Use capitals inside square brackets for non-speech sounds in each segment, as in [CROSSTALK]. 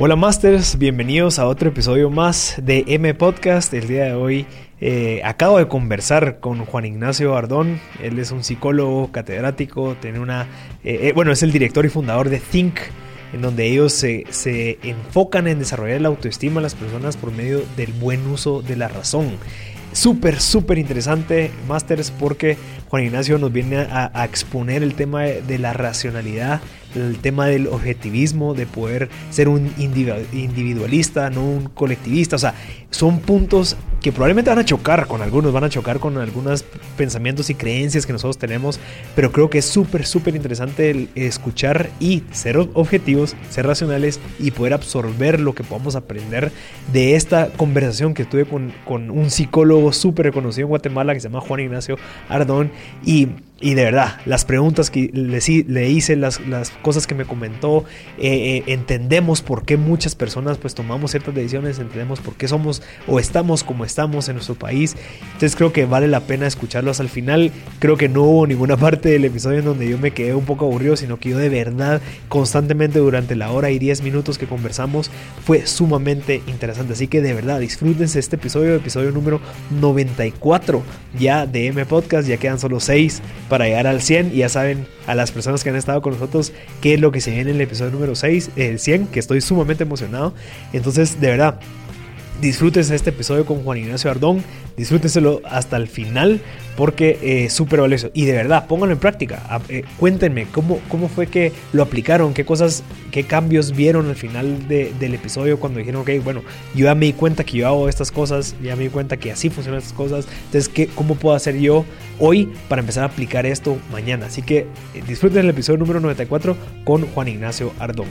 Hola Masters, bienvenidos a otro episodio más de M Podcast. El día de hoy eh, acabo de conversar con Juan Ignacio Ardón. Él es un psicólogo catedrático, tiene una, eh, eh, bueno, es el director y fundador de Think, en donde ellos se, se enfocan en desarrollar la autoestima de las personas por medio del buen uso de la razón. Súper, súper interesante, Masters, porque Juan Ignacio nos viene a, exponer el tema de la racionalidad el tema del objetivismo, de poder ser un individualista, no un colectivista. O sea, son puntos que probablemente van a chocar con algunos, van a chocar con algunos pensamientos y creencias que nosotros tenemos, pero creo que es súper, súper interesante escuchar y ser objetivos, ser racionales y poder absorber lo que podamos aprender de esta conversación que tuve con, con un psicólogo súper reconocido en Guatemala que se llama Juan Ignacio Ardón y y de verdad, las preguntas que le, le hice, las, las, cosas que me comentó, eh, eh, entendemos por qué muchas personas pues tomamos ciertas decisiones, entendemos por qué somos o estamos como estamos en nuestro país. Entonces creo que vale la pena escucharlos al final. Creo que no hubo ninguna [LAUGHS] parte del episodio en donde yo me quedé un poco aburrido, sino que yo de verdad constantemente durante la hora y 10 minutos que conversamos fue sumamente interesante. Así que de verdad disfrútense este episodio, episodio número 94 ya de M Podcast, ya quedan solo 6 para llegar al 100 y ya saben a las personas que han estado con nosotros qué es lo que se viene en el episodio número 6, el 100, que estoy sumamente emocionado. Entonces, de verdad, disfrútense este episodio con Juan Ignacio Ardón, disfrútenselo hasta el final porque es eh, súper valioso. Y de verdad, pónganlo en práctica. Eh, cuéntenme cómo, cómo fue que lo aplicaron, qué cosas, qué cambios vieron al final del episodio cuando dijeron, ok, bueno, yo ya me di cuenta que yo hago estas cosas, ya me di cuenta que así funcionan estas cosas. Entonces, ¿qué, ¿cómo puedo hacer yo hoy para empezar a aplicar esto mañana? Así que eh, disfruten el episodio número 94 con Juan Ignacio Ardón.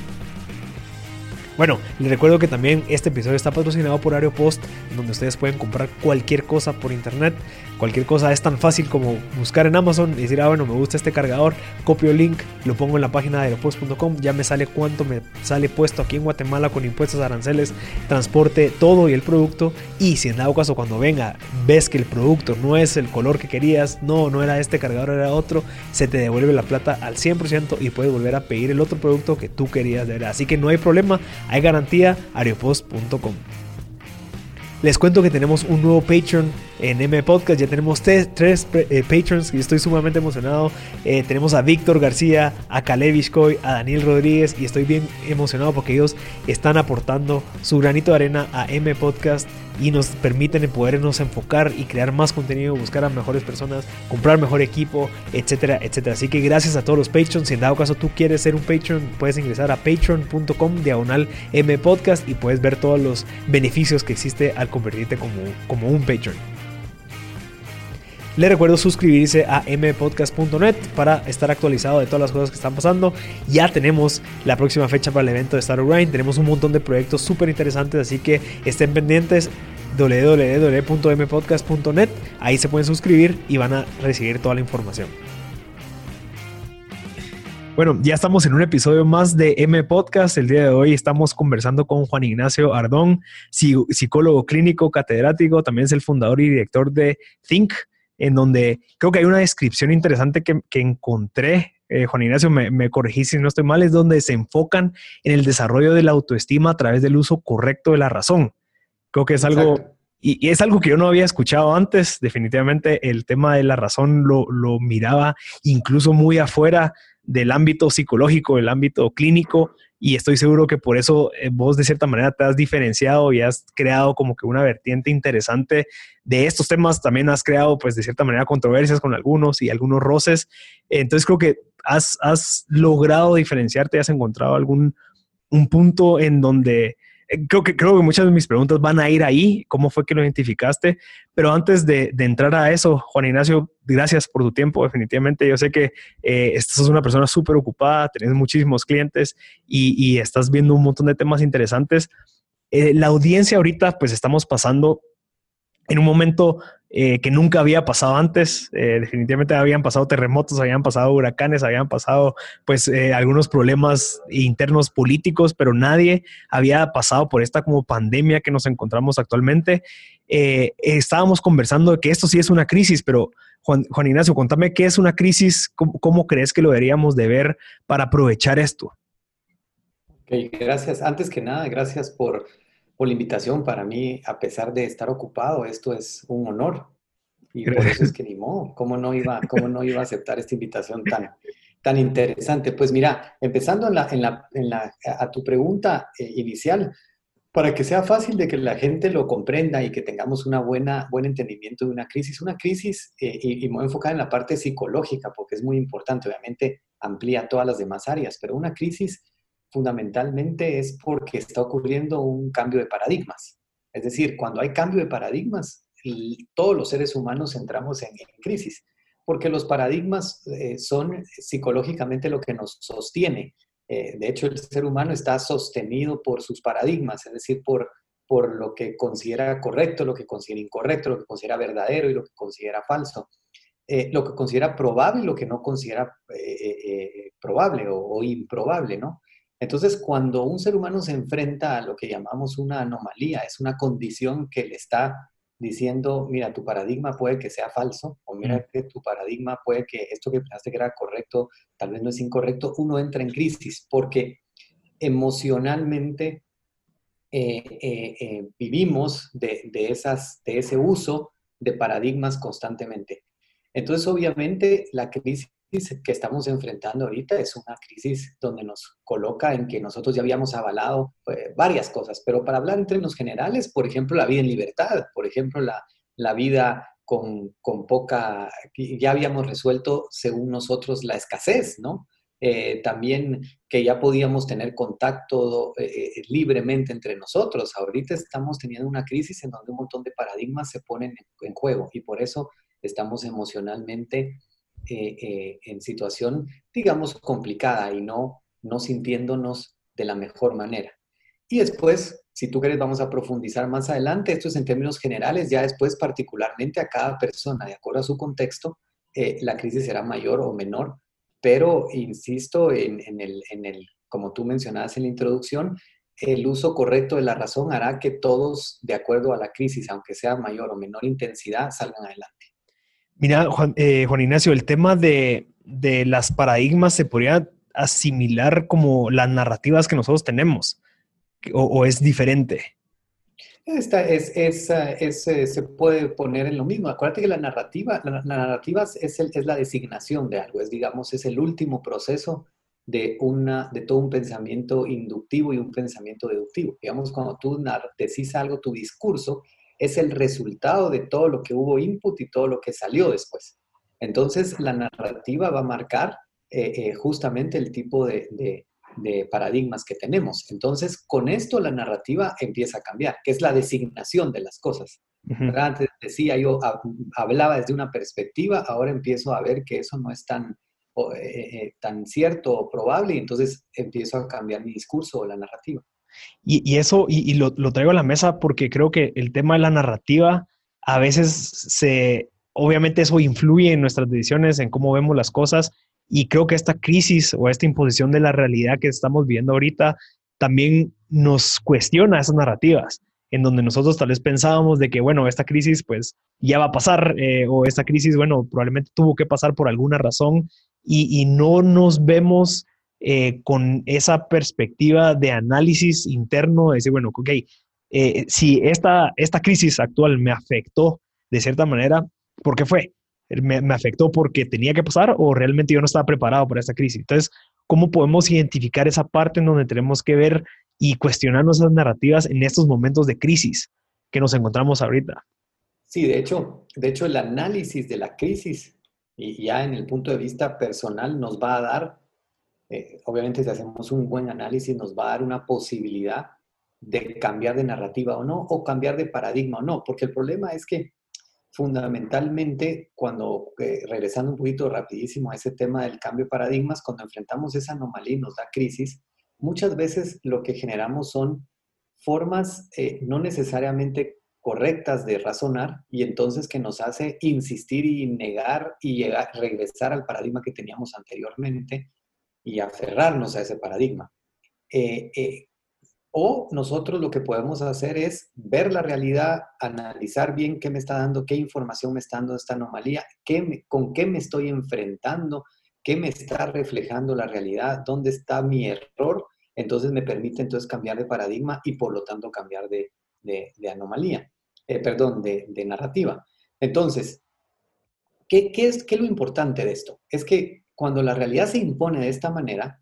Bueno, les recuerdo que también este episodio está patrocinado por Aeropost, donde ustedes pueden comprar cualquier cosa por internet. Cualquier cosa es tan fácil como buscar en Amazon y decir, ah, bueno, me gusta este cargador, copio el link, lo pongo en la página de aeropost.com, ya me sale cuánto me sale puesto aquí en Guatemala con impuestos, aranceles, transporte, todo y el producto. Y si en dado caso cuando venga ves que el producto no es el color que querías, no, no era este cargador, era otro, se te devuelve la plata al 100% y puedes volver a pedir el otro producto que tú querías de verdad. Así que no hay problema, hay garantía, aeropost.com. Les cuento que tenemos un nuevo Patreon en M Podcast. Ya tenemos tres, eh, patrons y estoy sumamente emocionado. Eh, tenemos a Víctor García, a Caleb Ishkoy, a Daniel Rodríguez y estoy bien emocionado porque ellos están aportando su granito de arena a M Podcast y nos permiten podernos enfocar y crear más contenido, buscar a mejores personas, comprar mejor equipo, etcétera, etcétera. Así que gracias a todos los patrons. Si en dado caso tú quieres ser un patron, puedes ingresar a patreon.com diagonal M Podcast y puedes ver todos los beneficios que existe al convertirte como, como un patron. Les recuerdo suscribirse a mpodcast.net para estar actualizado de todas las cosas que están pasando. Ya tenemos la próxima fecha para el evento de Star Grind. Tenemos un montón de proyectos súper interesantes, así que estén pendientes www.mpodcast.net. Ahí se pueden suscribir y van a recibir toda la información. Bueno, ya estamos en un episodio más de M Podcast. El día de hoy estamos conversando con Juan Ignacio Ardón, psicólogo clínico, catedrático, también es el fundador y director de Think en donde creo que hay una descripción interesante que, encontré. Eh, Juan Ignacio, me, corregí si no estoy mal, es donde se enfocan en el desarrollo de la autoestima a través del uso correcto de la razón. Creo que es algo, y, es algo que yo no había escuchado antes. Definitivamente el tema de la razón lo, lo miraba incluso muy afuera del ámbito psicológico, del ámbito clínico, y estoy seguro que por eso eh, vos de cierta manera te has diferenciado y has creado como que una vertiente interesante de estos temas. También has creado pues de cierta manera controversias con algunos y algunos roces. Entonces creo que has, has logrado diferenciarte, has encontrado algún un punto en donde creo que, creo que muchas de mis preguntas van a ir ahí, cómo fue que lo identificaste, pero antes de, entrar a eso, Juan Ignacio, gracias por tu tiempo, definitivamente. Yo sé que eh, estás una persona súper ocupada, tenés muchísimos clientes y, estás viendo un montón de temas interesantes. Eh, la audiencia ahorita, pues estamos pasando en un momento eh, que nunca había pasado antes. Eh, definitivamente habían pasado terremotos, habían pasado huracanes, habían pasado pues eh, algunos problemas internos políticos, pero nadie había pasado por esta como pandemia que nos encontramos actualmente. estábamos conversando de que esto sí es una crisis, pero Juan, Ignacio, contame qué es una crisis, cómo, crees que lo deberíamos de ver para aprovechar esto. Ok, gracias. Antes que nada, gracias por, por la invitación. Para mí, a pesar de estar ocupado, esto es un honor. Y por eso es [LAUGHS] que ni modo, ¿cómo no iba, cómo no iba a aceptar esta invitación tan, tan interesante? Pues mira, empezando en la, en la, en la, a tu pregunta eh, inicial, para que sea fácil de que la gente lo comprenda y que tengamos una buena, buen entendimiento de una crisis. Una crisis, eh, y, y me voy a enfocar en la parte psicológica porque es muy importante, obviamente amplía todas las demás áreas, pero una crisis fundamentalmente es porque está ocurriendo un cambio de paradigmas. Es decir, cuando hay cambio de paradigmas, todos los seres humanos entramos en, crisis, porque los paradigmas eh, son psicológicamente lo que nos sostiene. Eh, de hecho, el ser humano está sostenido por sus paradigmas, es decir, por, por lo que considera correcto, lo que considera incorrecto, lo que considera verdadero y lo que considera falso. Eh, lo que considera probable y lo que no considera probable o, o, improbable, ¿no? Entonces, cuando un ser humano se enfrenta a lo que llamamos una anomalía, es una condición que le está diciendo, mira, tu paradigma puede que sea falso, o mira que tu paradigma puede que esto que pensaste que era correcto, tal vez no es incorrecto, uno entra en crisis porque emocionalmente eh, eh, eh, vivimos de, esas, de ese uso de paradigmas constantemente. Entonces, obviamente, la crisis que estamos enfrentando ahorita es una crisis donde nos coloca en que nosotros ya habíamos avalado eh, varias cosas, pero para hablar en términos generales, por ejemplo, la vida en libertad, por ejemplo, la, la vida con, con, poca, ya habíamos resuelto, según nosotros, la escasez, ¿no? Eh, también que ya podíamos tener contacto eh, libremente entre nosotros. Ahorita estamos teniendo una crisis en donde un montón de paradigmas se ponen en, en juego y por eso estamos emocionalmente eh, eh, en situación, digamos, complicada y no, no sintiéndonos de la mejor manera. Y después, si tú quieres, vamos a profundizar más adelante. Esto es en términos generales, ya después particularmente a cada persona, de acuerdo a su contexto, eh, la crisis será mayor o menor, pero insisto en, en, el, en el, como tú mencionabas en la introducción, el uso correcto de la razón hará que todos, de acuerdo a la crisis, aunque sea mayor o menor intensidad, salgan adelante. Mira, Juan, eh, Ignacio, el tema de, de, las paradigmas se podría asimilar como las narrativas que nosotros tenemos, o, es diferente. Esta es, es, es, se puede poner en lo mismo. Acuérdate que la narrativa, la, la es, es, la designación de algo, es, digamos, es el último proceso de, una, de todo un pensamiento inductivo y un pensamiento deductivo. Digamos, cuando tú decís algo, tu discurso es el resultado de todo lo que hubo input y todo lo que salió después. Entonces, la narrativa va a marcar eh, eh, justamente el tipo de, paradigmas que tenemos. Entonces, con esto la narrativa empieza a cambiar, que es la designación de las cosas. Antes decía, yo hablaba desde una perspectiva, ahora empiezo a ver que eso no es tan, eh, tan cierto o probable, y entonces empiezo a cambiar mi discurso o la narrativa. Y, eso, y, lo, traigo a la mesa porque creo que el tema de la narrativa a veces se, obviamente eso influye en nuestras decisiones, en cómo vemos las cosas, y creo que esta crisis o esta imposición de la realidad que estamos viendo ahorita también nos cuestiona esas narrativas, en donde nosotros tal vez pensábamos de que, bueno, esta crisis pues ya va a pasar, eh, o esta crisis, bueno, probablemente tuvo que pasar por alguna razón, y no nos vemos eh, con esa perspectiva de análisis interno, de decir, bueno, ok, eh, si esta, esta crisis actual me afectó de cierta manera, ¿por qué fue? ¿Me, ¿Me, afectó porque tenía que pasar o realmente yo no estaba preparado para esta crisis? Entonces, ¿cómo podemos identificar esa parte en donde tenemos que ver y cuestionar nuestras narrativas en estos momentos de crisis que nos encontramos ahorita? Sí, de hecho, de hecho el análisis de la crisis y ya en el punto de vista personal nos va a dar eh, obviamente si hacemos un buen análisis nos va a dar una posibilidad de cambiar de narrativa o no, o cambiar de paradigma o no, porque el problema es que fundamentalmente cuando, eh, regresando un poquito rapidísimo a ese tema del cambio de paradigmas, cuando enfrentamos esa anomalía y nos da crisis, muchas veces lo que generamos son formas eh, no necesariamente correctas de razonar y entonces que nos hace insistir y negar y llegar, regresar al paradigma que teníamos anteriormente y aferrarnos a ese paradigma. Eh, eh, o nosotros lo que podemos hacer es ver la realidad, analizar bien qué me está dando, qué información me está dando esta anomalía, qué con qué me estoy enfrentando, qué me está reflejando la realidad, dónde está mi error entonces me permite entonces cambiar de paradigma y por lo tanto cambiar de, anomalía, eh, perdón, de, narrativa. Entonces, ¿qué, es, ¿qué es lo importante de esto? Es que cuando la realidad se impone de esta manera,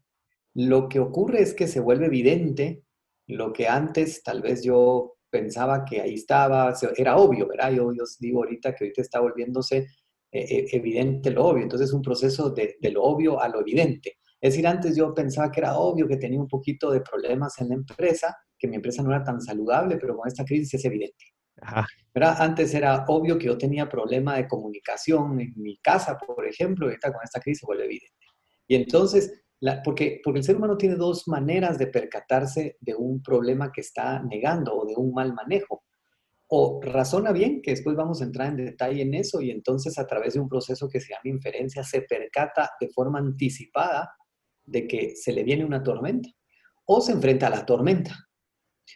lo que ocurre es que se vuelve evidente lo que antes tal vez yo pensaba que ahí estaba, era obvio, ¿verdad? Yo, yo digo ahorita que ahorita está volviéndose eh, eh, evidente lo obvio, entonces es un proceso de, lo obvio a lo evidente. Es decir, antes yo pensaba que era obvio que tenía un poquito de problemas en la empresa, que mi empresa no era tan saludable, pero con esta crisis es evidente. ¿Verdad? Antes era obvio que yo tenía problema de comunicación en mi casa, por ejemplo, ahorita con esta crisis vuelve evidente. Y entonces porque, porque el ser humano tiene dos maneras de percatarse de un problema que está negando o de un mal manejo. O razona bien, que después vamos a entrar en detalle en eso, y entonces a través de un proceso que se llama inferencia se percata de forma anticipada de que se le viene una tormenta. O se enfrenta a la tormenta.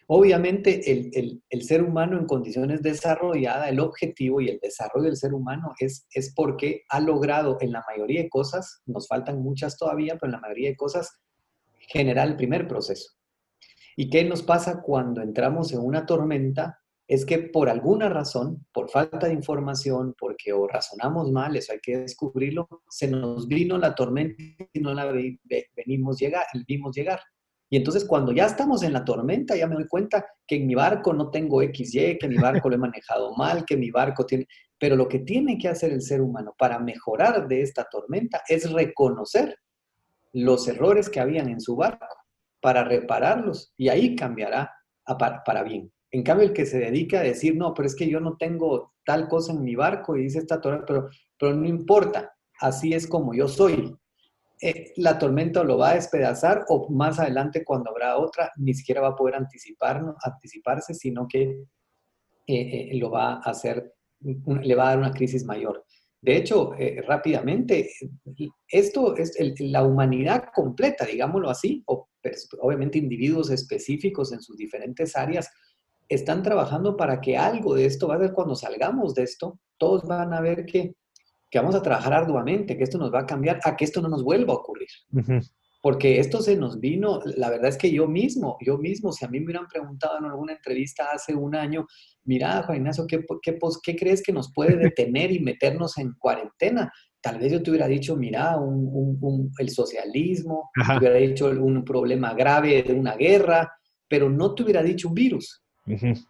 Obviamente, el, ser humano en condiciones desarrolladas, el objetivo y el desarrollo del ser humano es, es porque ha logrado en la mayoría de cosas, nos faltan muchas todavía, pero en la mayoría de cosas, generar el primer proceso. ¿Y qué nos pasa cuando entramos en una tormenta? Es que por alguna razón, por falta de información, porque o razonamos mal, eso hay que descubrirlo, se nos vino la tormenta y no la venimos llegar, vimos llegar. Y entonces cuando ya estamos en la tormenta, ya me doy cuenta que en mi barco no tengo XY, que mi barco lo he manejado [LAUGHS] mal, que mi barco tiene... Pero lo que tiene que hacer el ser humano para mejorar de esta tormenta es reconocer los errores que habían en su barco para repararlos y ahí cambiará para, bien. En cambio, el que se dedica a decir, no, pero es que yo no tengo tal cosa en mi barco y dice esta tormenta, pero, pero no importa, así es como yo soy. Eh, la tormenta lo va a despedazar o más adelante cuando habrá otra, ni siquiera va a poder anticiparse, sino que eh, eh, lo va a hacer, le va a dar una crisis mayor. De hecho, rápidamente, esto es la humanidad completa, digámoslo así, o pues, obviamente individuos específicos en sus diferentes áreas, están trabajando para que algo de esto va a ser cuando salgamos de esto, todos van a ver que que vamos a trabajar arduamente, que esto nos va a cambiar, a que esto no nos vuelva a ocurrir. Porque esto se nos vino, la verdad es que yo mismo, yo mismo, si a mí me hubieran preguntado en alguna entrevista hace un año, mira, Juan Ignacio, ¿qué, qué, qué crees que nos puede [LAUGHS] detener y meternos en cuarentena? Tal vez yo te hubiera dicho, mira, un, el socialismo, te hubiera dicho un problema grave de una guerra, pero no te hubiera dicho un virus.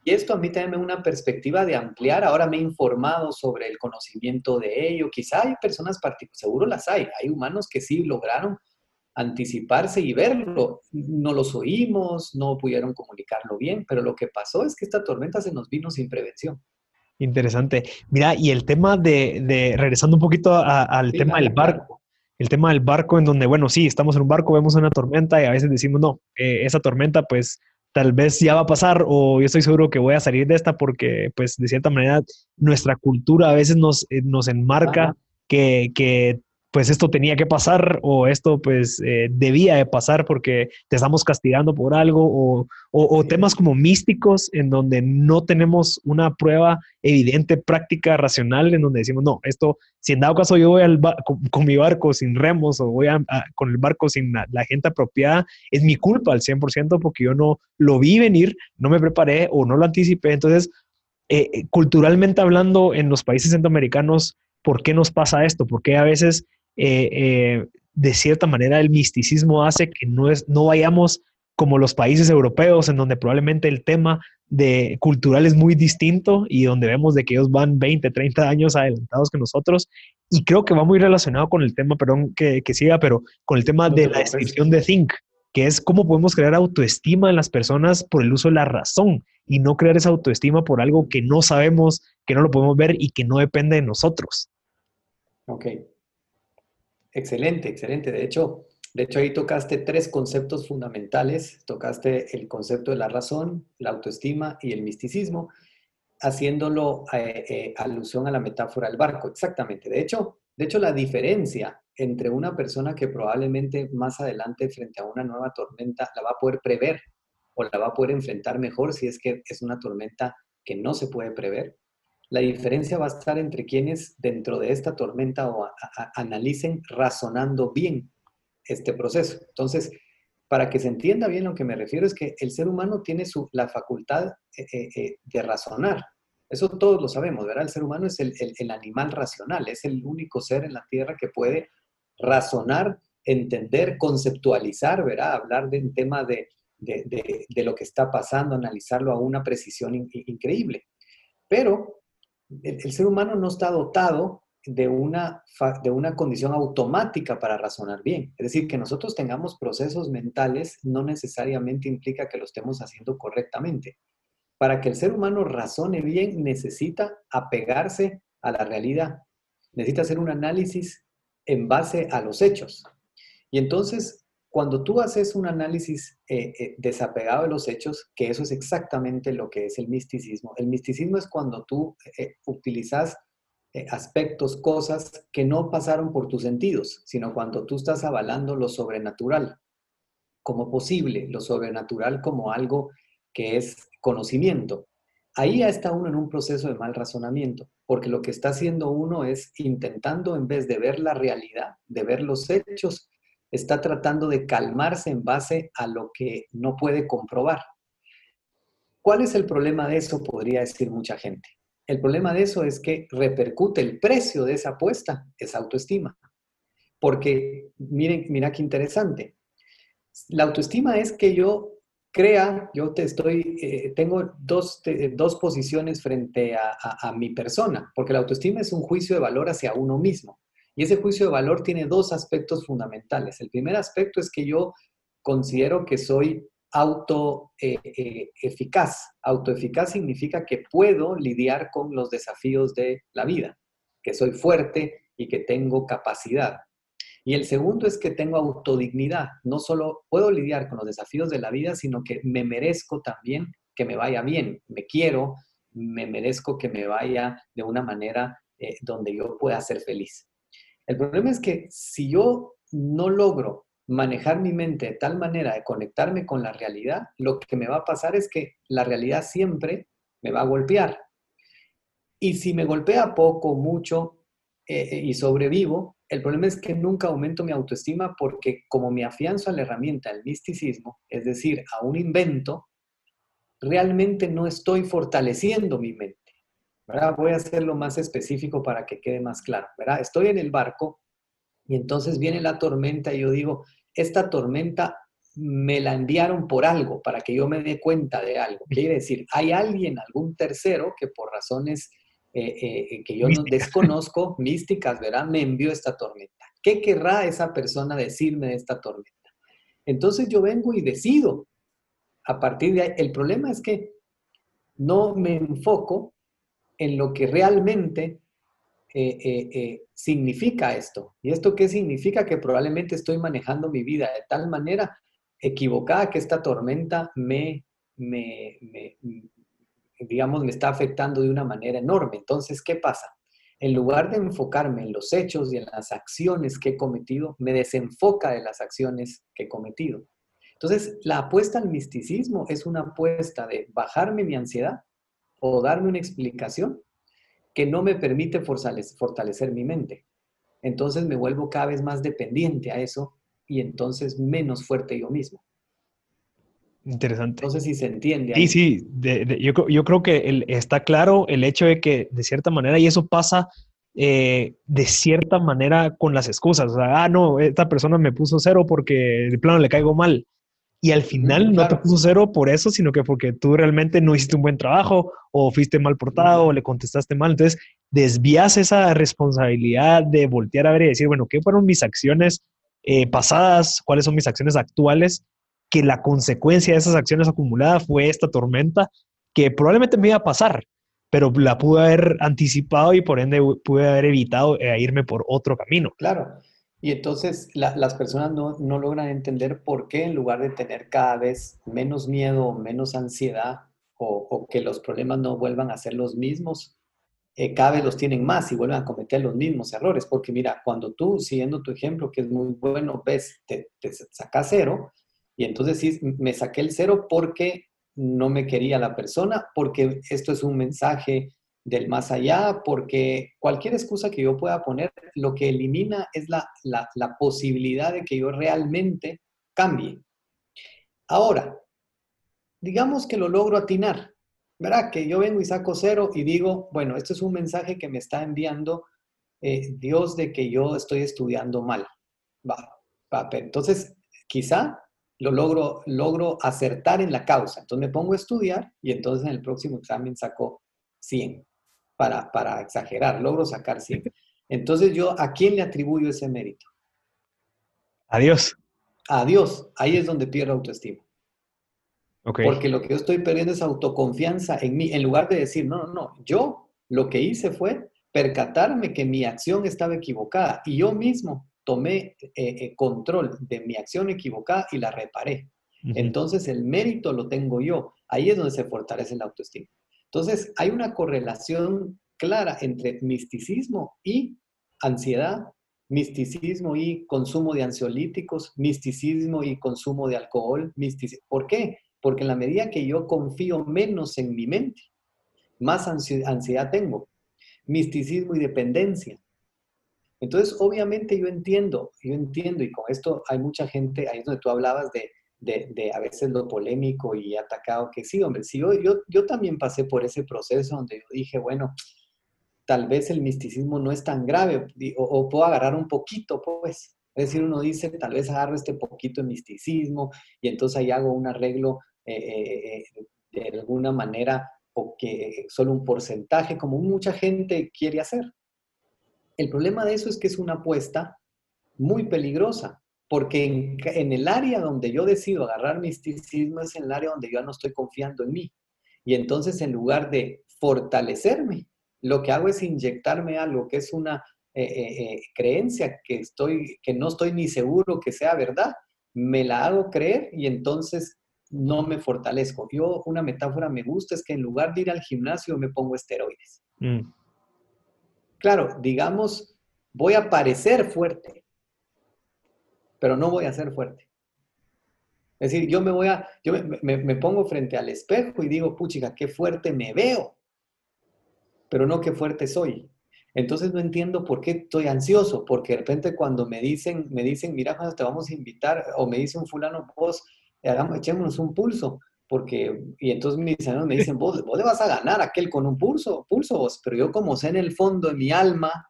Y esto a mí también me da una perspectiva de ampliar. Ahora me he informado sobre el conocimiento de ello. Quizá hay personas particulares, seguro las hay. Hay humanos que sí lograron anticiparse y verlo. No los oímos, no pudieron comunicarlo bien, pero lo que pasó es que esta tormenta se nos vino sin prevención. Interesante. Mira, y el tema de, regresando un poquito al tema del barco, el tema del barco en donde, bueno, sí, estamos en un barco, vemos una tormenta y a veces decimos, no, eh, esa tormenta pues tal vez ya va a pasar o yo estoy seguro que voy a salir de esta porque pues de cierta manera nuestra cultura a veces nos, eh, nos enmarca que, que, pues esto tenía que pasar o esto pues eh, debía de pasar porque te estamos castigando por algo o, temas como místicos en donde no tenemos una prueba evidente, práctica, racional, en donde decimos, no, esto, si en dado caso yo voy al con, mi barco sin remos o voy con el barco sin la, gente apropiada, es mi culpa al 100% porque yo no lo vi venir, no me preparé o no lo anticipé. Entonces, eh, eh, culturalmente hablando, en los países centroamericanos, ¿por qué nos pasa esto? Porque a veces eh, eh, de cierta manera el misticismo hace que no, es, no vayamos como los países europeos, en donde probablemente el tema de cultural es muy distinto y donde vemos de que ellos van 20, 30 años adelantados que nosotros. Y creo que va muy relacionado con el tema, perdón que, siga, pero con el tema de la descripción de Think, que es cómo podemos crear autoestima en las personas por el uso de la razón y no crear esa autoestima por algo que no sabemos, que no lo podemos ver y que no depende de nosotros. Ok, Excelente, excelente. De hecho, de hecho, ahí tocaste tres conceptos fundamentales. Tocaste el concepto de la razón, la autoestima y el misticismo, haciéndolo eh, eh, alusión a la metáfora del barco. Exactamente. De hecho, de hecho, la diferencia entre una persona que probablemente más adelante frente a una nueva tormenta la va a poder prever o la va a poder enfrentar mejor si es que es una tormenta que no se puede prever, la diferencia va a estar entre quienes dentro de esta tormenta o analicen razonando bien este proceso. Entonces, para que se entienda bien lo que me refiero es que el ser humano tiene su, la facultad eh, eh, eh, de razonar. Eso todos lo sabemos, ¿verdad? El ser humano es el, animal racional, es el único ser en la Tierra que puede razonar, entender, conceptualizar, ¿verdad? Hablar de un tema de, lo que está pasando, analizarlo a una precisión increíble. Pero el, ser humano no está dotado de una, de una condición automática para razonar bien. Es decir, que nosotros tengamos procesos mentales no necesariamente implica que lo estemos haciendo correctamente. Para que el ser humano razone bien, necesita apegarse a la realidad. Necesita hacer un análisis en base a los hechos. Y entonces, cuando tú haces un análisis eh, eh, desapegado de los hechos, que eso es exactamente lo que es el misticismo. El misticismo es cuando tú eh, utilizas aspectos, cosas que no pasaron por tus sentidos, sino cuando tú estás avalando lo sobrenatural como posible, lo sobrenatural como algo que es conocimiento. Ahí ya está uno en un proceso de mal razonamiento, porque lo que está haciendo uno es intentando, en vez de ver la realidad, de ver los hechos, está tratando de calmarse en base a lo que no puede comprobar. ¿Cuál es el problema de eso? Podría decir mucha gente. El problema de eso es que repercute el precio de esa apuesta, esa autoestima. Porque, miren, mira qué interesante. La autoestima es que yo crea, yo te estoy, eh, tengo dos, dos, posiciones frente a, a, mi persona, porque la autoestima es un juicio de valor hacia uno mismo. Y ese juicio de valor tiene dos aspectos fundamentales. El primer aspecto es que yo considero que soy auto eh, eh, eficaz. Autoeficaz significa que puedo lidiar con los desafíos de la vida, que soy fuerte y que tengo capacidad. Y el segundo es que tengo autodignidad. No solo puedo lidiar con los desafíos de la vida, sino que me merezco también que me vaya bien. Me quiero, me merezco que me vaya de una manera eh, donde yo pueda ser feliz. El problema es que si yo no logro manejar mi mente de tal manera de conectarme con la realidad, lo que me va a pasar es que la realidad siempre me va a golpear. Y si me golpea poco, mucho eh, eh, y sobrevivo, el problema es que nunca aumento mi autoestima porque como me afianzo a la herramienta del misticismo, es decir, a un invento, realmente no estoy fortaleciendo mi mente. Voy a hacerlo más específico para que quede más claro. ¿verdad? Estoy en el barco y entonces viene la tormenta y yo digo, esta tormenta me la enviaron por algo, para que yo me dé cuenta de algo. Quiere decir, hay alguien, algún tercero, que por razones eh, eh, que yo no desconozco, místicas, ¿verdad? Me envió esta tormenta. ¿Qué querrá esa persona decirme de esta tormenta? Entonces yo vengo y decido. A partir de ahí, el problema es que no me enfoco en lo que realmente eh, eh, eh, significa esto. ¿Y esto qué significa? Que probablemente estoy manejando mi vida de tal manera equivocada que esta tormenta me, me, digamos, me está afectando de una manera enorme. Entonces, ¿qué pasa? En lugar de enfocarme en los hechos y en las acciones que he cometido, me desenfoca de las acciones que he cometido. Entonces, la apuesta al misticismo es una apuesta de bajarme mi ansiedad o darme una explicación que no me permite fortalecer mi mente. Entonces me vuelvo cada vez más dependiente a eso y entonces menos fuerte yo mismo. Interesante. No sé si se entiende. Sí, sí, yo, creo que está claro el hecho de que de cierta manera, y eso pasa eh, de cierta manera con las excusas, o sea, ah, no, esta persona me puso cero porque de plano le caigo mal y al final no te puso cero por eso, sino que porque tú realmente no hiciste un buen trabajo o fuiste mal portado o le contestaste mal. Entonces, desvías esa responsabilidad de voltear a ver y decir, bueno, ¿qué fueron mis acciones eh, pasadas? ¿Cuáles son mis acciones actuales? Que la consecuencia de esas acciones acumuladas fue esta tormenta que probablemente me iba a pasar, pero la pude haber anticipado y por ende pude haber evitado eh, irme por otro camino. Claro. Y entonces las personas no, logran entender por qué en lugar de tener cada vez menos miedo, menos ansiedad o, que los problemas no vuelvan a ser los mismos, eh, cada vez los tienen más y vuelven a cometer los mismos errores. Porque mira, cuando tú, siguiendo tu ejemplo, que es muy bueno, ves, te, te sacas cero y entonces sí, me saqué el cero porque no me quería la persona, porque esto es un mensaje del más allá, porque cualquier excusa que yo pueda poner, lo que elimina es la, posibilidad de que yo realmente cambie. Ahora, digamos que lo logro atinar, ¿verdad? Que yo vengo y saco cero y digo, bueno, esto es un mensaje que me está enviando eh, Dios de que yo estoy estudiando mal. Va, entonces, quizá lo logro, logro acertar en la causa. Entonces me pongo a estudiar y entonces en el próximo examen saco 100, para, para exagerar, logro sacar 100. Entonces yo, ¿a quién le atribuyo ese mérito? A Dios. A Dios. Ahí es donde pierdo autoestima. Porque lo que yo estoy perdiendo es autoconfianza en mí, en lugar de decir, no, no, no, yo lo que hice fue percatarme que mi acción estaba equivocada y yo mismo tomé eh, eh, control de mi acción equivocada y la reparé. Entonces el mérito lo tengo yo. Ahí es donde se fortalece la autoestima. Entonces hay una correlación clara entre misticismo y ansiedad, misticismo y consumo de ansiolíticos, misticismo y consumo de alcohol. ¿Por qué? Porque en la medida que yo confío menos en mi mente, más ansiedad tengo. Misticismo y dependencia. Entonces, obviamente yo entiendo, yo entiendo, y con esto hay mucha gente, ahí es donde tú hablabas de, de, a veces lo polémico y atacado, que sí, hombre, sí, yo, yo, yo también pasé por ese proceso donde yo dije, bueno, tal vez el misticismo no es tan grave, o, puedo agarrar un poquito, pues. Es decir, uno dice, tal vez agarro este poquito de misticismo y entonces ahí hago un arreglo eh, eh, eh, de alguna manera, o que solo un porcentaje, como mucha gente quiere hacer. El problema de eso es que es una apuesta muy peligrosa, porque en, el área donde yo decido agarrar misticismo es en el área donde yo no estoy confiando en mí. Y entonces en lugar de fortalecerme, lo que hago es inyectarme algo que es una eh, eh, eh, creencia que, estoy, que no estoy ni seguro que sea verdad, me la hago creer y entonces no me fortalezco. Yo, una metáfora me gusta es que en lugar de ir al gimnasio me pongo esteroides. Mm. Claro, digamos, voy a parecer fuerte, pero no voy a ser fuerte. Es decir, yo me voy a, yo me, pongo frente al espejo y digo, puchica, qué fuerte me veo, pero no qué fuerte soy. Entonces no entiendo por qué estoy ansioso, porque de repente cuando me dicen, me dicen, mira, te vamos a invitar, o me dice un fulano, vos, hagamos, echémonos un pulso porque, y entonces mis amigos me dicen, vos, vos le vas a ganar aquel con un pulso, pulso vos, pero yo como sé en el fondo de mi alma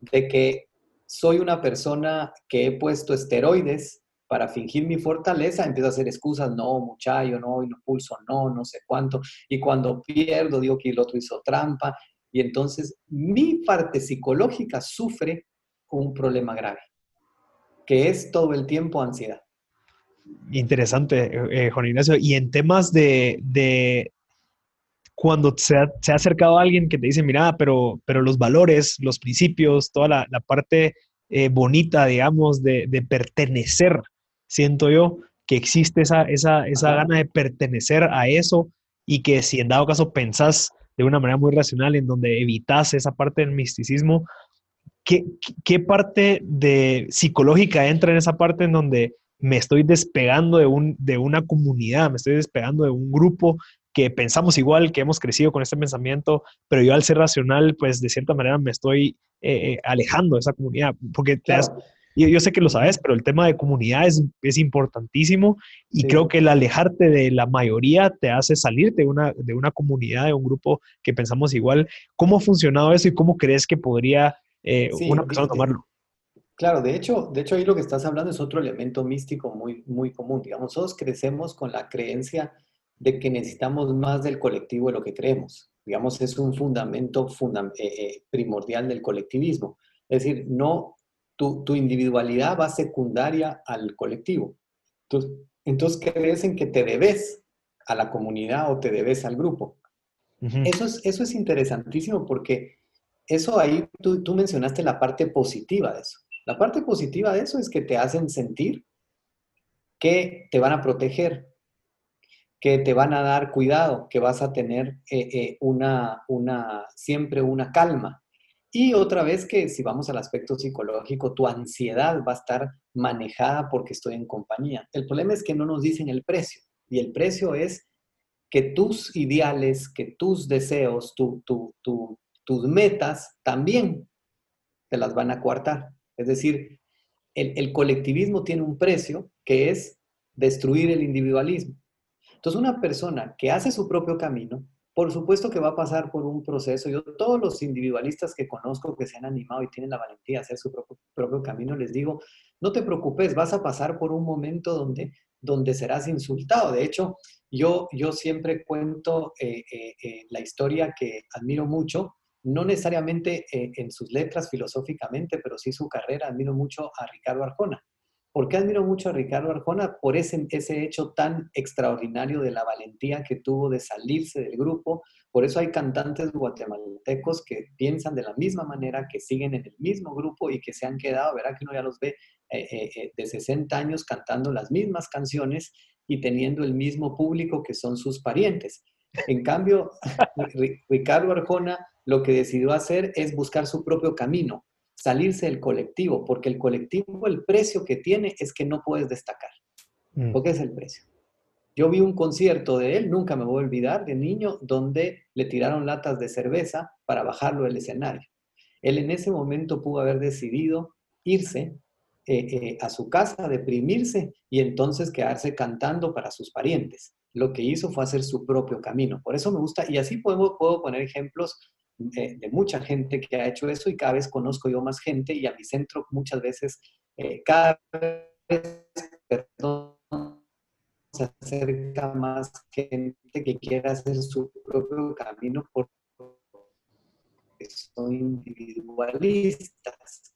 de que soy una persona que he puesto esteroides para fingir mi fortaleza, empiezo a hacer excusas, no, muchacho, no, no pulso, no, no sé cuánto, y cuando pierdo digo que el otro hizo trampa, y entonces mi parte psicológica sufre un problema grave, que es todo el tiempo ansiedad. Interesante, eh, Juan Ignacio. Y en temas de, cuando se ha, acercado a alguien que te dice, mira, pero, pero los valores, los principios, toda la, parte eh, bonita, digamos, de, pertenecer, siento yo que existe esa, esa, esa gana de pertenecer a eso y que si en dado caso pensás de una manera muy racional en donde evitas esa parte del misticismo, ¿qué, qué parte de psicológica entra en esa parte en donde me estoy despegando de, un, de una comunidad, me estoy despegando de un grupo que pensamos igual, que hemos crecido con este pensamiento, pero yo al ser racional, pues de cierta manera me estoy eh, eh, alejando de esa comunidad, porque te yo, sé que lo sabes, pero el tema de comunidad es, es importantísimo y creo que el alejarte de la mayoría te hace salir de una, de una comunidad, de un grupo que pensamos igual. ¿Cómo ha funcionado eso y cómo crees que podría eh, una persona tomarlo? Claro, de hecho, de hecho ahí lo que estás hablando es otro elemento místico muy, muy común. Digamos, nosotros crecemos con la creencia de que necesitamos más del colectivo de lo que creemos. Digamos, es un fundamento eh, eh, primordial del colectivismo. Es decir, no, tu, individualidad va secundaria al colectivo. Entonces, entonces crees en que te debes a la comunidad o te debes al grupo. eso, es, eso es interesantísimo porque eso ahí tú, tú mencionaste la parte positiva de eso. La parte positiva de eso es que te hacen sentir que te van a proteger, que te van a dar cuidado, que vas a tener eh, eh, una, una, siempre una calma. Y otra vez que si vamos al aspecto psicológico, tu ansiedad va a estar manejada porque estoy en compañía. El problema es que no nos dicen el precio. Y el precio es que tus ideales, que tus deseos, tus metas también te las van a coartar. Es decir, el, colectivismo tiene un precio que es destruir el individualismo. Entonces, una persona que hace su propio camino, por supuesto que va a pasar por un proceso. Yo todos los individualistas que conozco que se han animado y tienen la valentía de hacer su propio, camino, les digo, no te preocupes, vas a pasar por un momento donde, donde serás insultado. De hecho, yo, yo siempre cuento eh, eh, eh, la historia que admiro mucho, no necesariamente en sus letras filosóficamente, pero sí su carrera. Admiro mucho a Ricardo Arjona. ¿Por qué admiro mucho a Ricardo Arjona? Por ese, ese hecho tan extraordinario de la valentía que tuvo de salirse del grupo. Por eso hay cantantes guatemaltecos que piensan de la misma manera, que siguen en el mismo grupo y que se han quedado, verá que uno ya los ve eh, eh, eh, de 60 años cantando las mismas canciones y teniendo el mismo público que son sus parientes. En cambio, [LAUGHS] Ricardo Arjona lo que decidió hacer es buscar su propio camino salirse del colectivo, porque el colectivo, el precio que tiene es que no puedes destacar. Mm. ¿Por qué es el precio? Yo vi un concierto de él, nunca me voy a olvidar, de niño, donde le tiraron latas de cerveza para bajarlo del escenario. Él en ese momento pudo haber decidido irse eh, eh, a su casa, deprimirse y entonces quedarse cantando para sus parientes. Lo que hizo fue hacer su propio camino. Por eso me gusta, y así puedo, puedo poner ejemplos de, mucha gente que ha hecho eso y cada vez conozco yo más gente y a mi centro muchas veces, eh, cada vez, perdón, se acerca más gente que quiera hacer su propio camino porque son individualistas.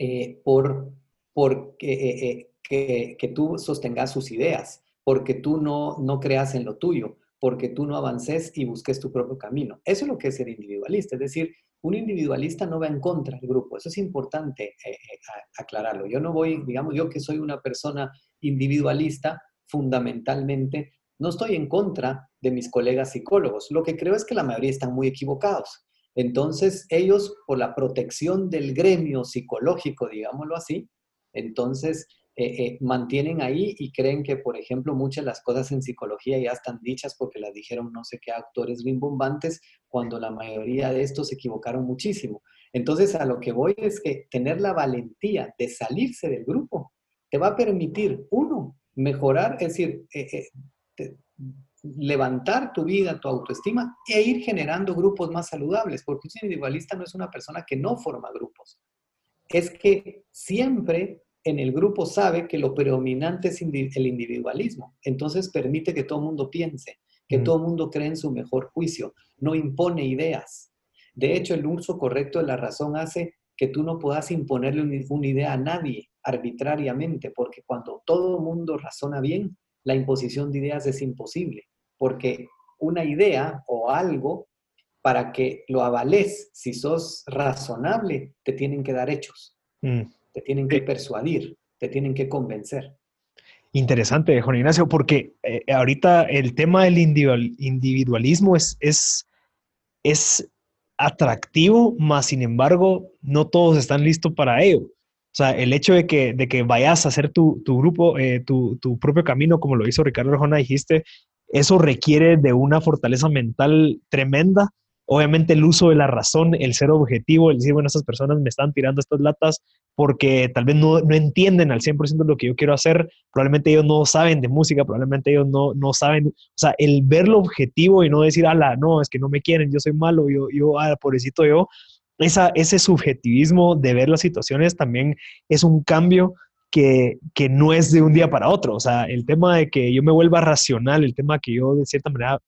Eh, por, por eh, que, tú sostengas sus ideas, porque tú no, no creas en lo tuyo, porque tú no avances y busques tu propio camino. Eso es lo que es ser individualista, es decir, un individualista no va en contra del grupo, eso es importante eh, eh, aclararlo. Yo no voy, digamos, yo que soy una persona individualista, fundamentalmente, no estoy en contra de mis colegas psicólogos. Lo que creo es que la mayoría están muy equivocados. Entonces, ellos, por la protección del gremio psicológico, digámoslo así, entonces eh, eh, mantienen ahí y creen que, por ejemplo, muchas de las cosas en psicología ya están dichas porque las dijeron no sé qué actores rimbombantes, cuando la mayoría de estos se equivocaron muchísimo. Entonces, a lo que voy es que tener la valentía de salirse del grupo te va a permitir, uno, mejorar, es decir, eh, levantar tu vida, tu autoestima e ir generando grupos más saludables, porque un individualista no es una persona que no forma grupos, es que siempre en el grupo sabe que lo predominante es el individualismo. Entonces permite que todo el mundo piense, que mm. todo el mundo cree en su mejor juicio, no impone ideas. De hecho, el uso correcto de la razón hace que tú no puedas imponerle una idea a nadie arbitrariamente, porque cuando todo el mundo razona bien, la imposición de ideas es imposible, porque una idea o algo, para que lo avales, si sos razonable, te tienen que dar hechos. Mm te tienen que persuadir, te tienen que convencer. Interesante, Juan Ignacio, porque eh, ahorita el tema del individualismo es, es, es atractivo, más sin embargo, no todos están listos para ello. O sea, el hecho de que, de que vayas a hacer tu, grupo, eh, tu, tu, propio camino, como lo hizo Ricardo Arjona, dijiste, eso requiere de una fortaleza mental tremenda Obviamente el uso de la razón, el ser objetivo, el decir, bueno, estas personas me están tirando estas latas porque tal vez no, entienden al 100% lo que yo quiero hacer, probablemente ellos no saben de música, probablemente ellos no, no saben, o sea, el ver lo objetivo y no decir, ala, no, es que no me quieren, yo soy malo, yo, yo, ah, pobrecito yo, esa, ese subjetivismo de ver las situaciones también es un cambio que, que, no es de un día para otro. O sea, el tema de que yo me vuelva racional, el tema que yo de cierta manera